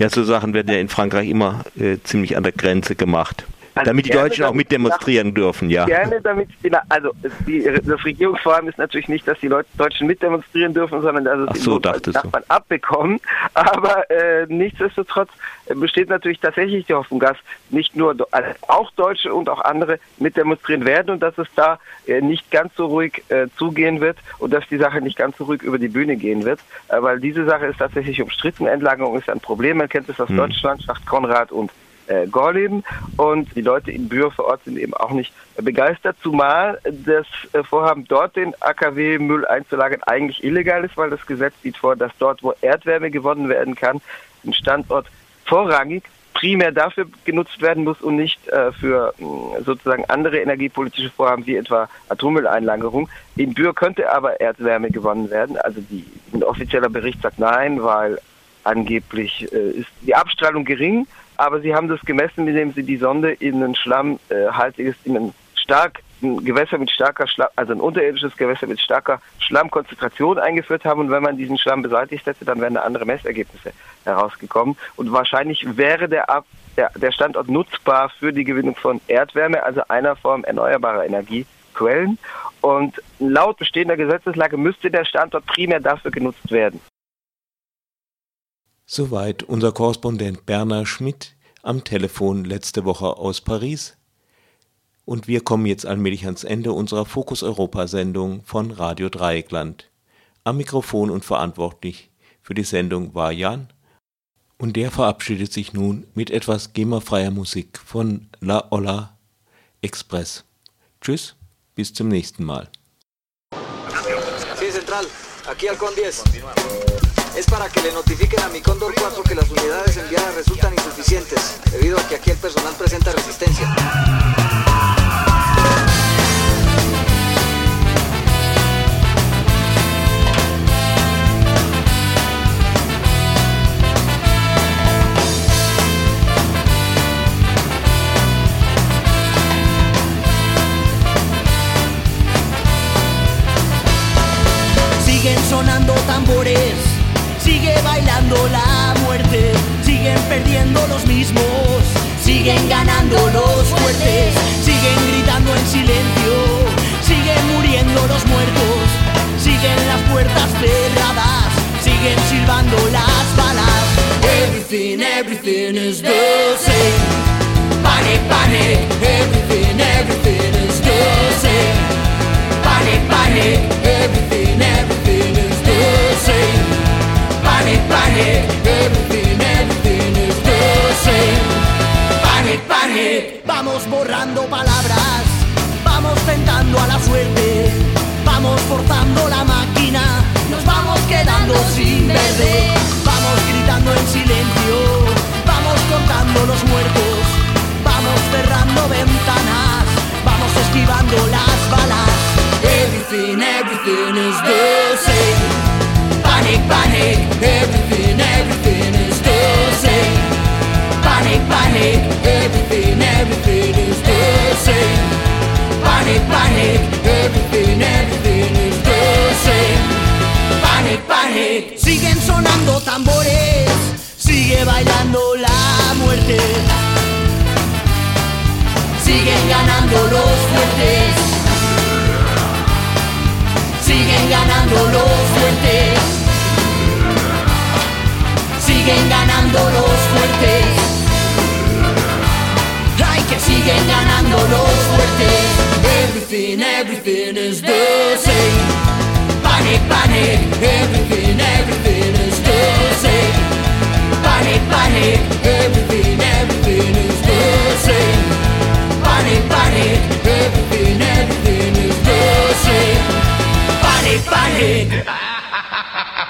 Speaker 1: Ja, so Sachen werden ja in Frankreich immer äh, ziemlich an der Grenze gemacht.
Speaker 9: Also
Speaker 1: damit die Deutschen auch mit demonstrieren dürfen, ja.
Speaker 9: Gerne damit, also die, das Regierungsvorhaben ist natürlich nicht, dass die Leute, Deutschen mitdemonstrieren dürfen, sondern dass es
Speaker 1: Ach so, du.
Speaker 9: Nachbarn abbekommen. Aber äh, nichtsdestotrotz äh, besteht natürlich tatsächlich die Hoffnung, dass nicht nur also auch Deutsche und auch andere mitdemonstrieren werden und dass es da äh, nicht ganz so ruhig äh, zugehen wird und dass die Sache nicht ganz so ruhig über die Bühne gehen wird, äh, weil diese Sache ist tatsächlich umstritten. Endlagerung ist ein Problem. Man kennt es aus
Speaker 1: Hm.
Speaker 9: Deutschland, Schacht Konrad und äh, Gorleben und die Leute in Bühr vor Ort sind eben auch nicht begeistert, zumal das äh, Vorhaben dort den AKW-Müll einzulagern eigentlich illegal ist, weil das Gesetz sieht vor, dass dort, wo Erdwärme gewonnen werden kann, ein Standort vorrangig primär dafür genutzt werden muss und nicht äh, für mh, sozusagen andere energiepolitische Vorhaben wie etwa Atommülleinlagerung. In Bühr könnte aber Erdwärme gewonnen werden. Also die, ein offizieller Bericht sagt nein, weil angeblich äh, ist die Abstrahlung gering, aber sie haben das gemessen, indem sie die Sonde in ein schlammhaltiges, in ein stark ein Gewässer mit starker Schlamm, also ein unterirdisches Gewässer mit starker Schlammkonzentration eingeführt haben. Und wenn man diesen Schlamm beseitigt hätte, dann wären da andere Messergebnisse herausgekommen. Und wahrscheinlich wäre der, Ab der, der Standort nutzbar für die Gewinnung von Erdwärme, also einer Form erneuerbarer Energiequellen. Und laut bestehender Gesetzeslage müsste der Standort primär dafür genutzt werden.
Speaker 1: Soweit unser Korrespondent Bernhard Schmidt am Telefon letzte Woche aus Paris. Und wir kommen jetzt allmählich ans Ende unserer Fokus Europa Sendung von Radio Dreieckland. Am Mikrofon und verantwortlich für die Sendung war Jan. Und der verabschiedet sich nun mit etwas GEMA-freier Musik von La Ola Express. Tschüss, bis zum nächsten Mal.
Speaker 10: Sí, Central, aquí Halcón 10. Es para que le notifiquen a mi Cóndor 4 que las unidades enviadas resultan insuficientes, debido a que aquí el personal presenta resistencia.
Speaker 11: Siguen sonando tambores, bailando la muerte, siguen perdiendo los mismos, siguen ganando los fuertes, siguen gritando en silencio, siguen muriendo los muertos, siguen las puertas cerradas, siguen silbando las balas. Everything, everything is the same. Panic, panic, everything, everything is the same. Panic, panic, everything Panic, everything, everything is the same. Panic, panic. Vamos borrando palabras, vamos tentando a la suerte, vamos forzando la máquina, nos vamos quedando sin verde, vamos gritando en silencio, vamos contando los muertos, vamos cerrando ventanas, vamos esquivando las balas. Everything, everything is the same. Panic, panic, everything, everything is the same. Panic, panic, everything, everything is the same. Panic, Panic, everything, everything is the same. Panic, panic, siguen sonando tambores, sigue bailando la muerte. Siguen ganando los fuertes. Siguen ganando los fuertes. Siguen ganando los fuertes. Ay, que siguen ganando los fuertes. Everything, everything is the same. Panic, panic, everything, everything is the same. Panic, panic, everything, everything is the same. Panic, panic, everything, everything is the same. Panic, panic.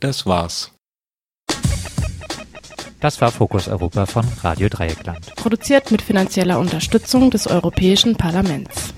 Speaker 1: Das war's.
Speaker 12: Das war Fokus Europa von Radio Dreieckland.
Speaker 13: Produziert mit finanzieller Unterstützung des Europäischen Parlaments.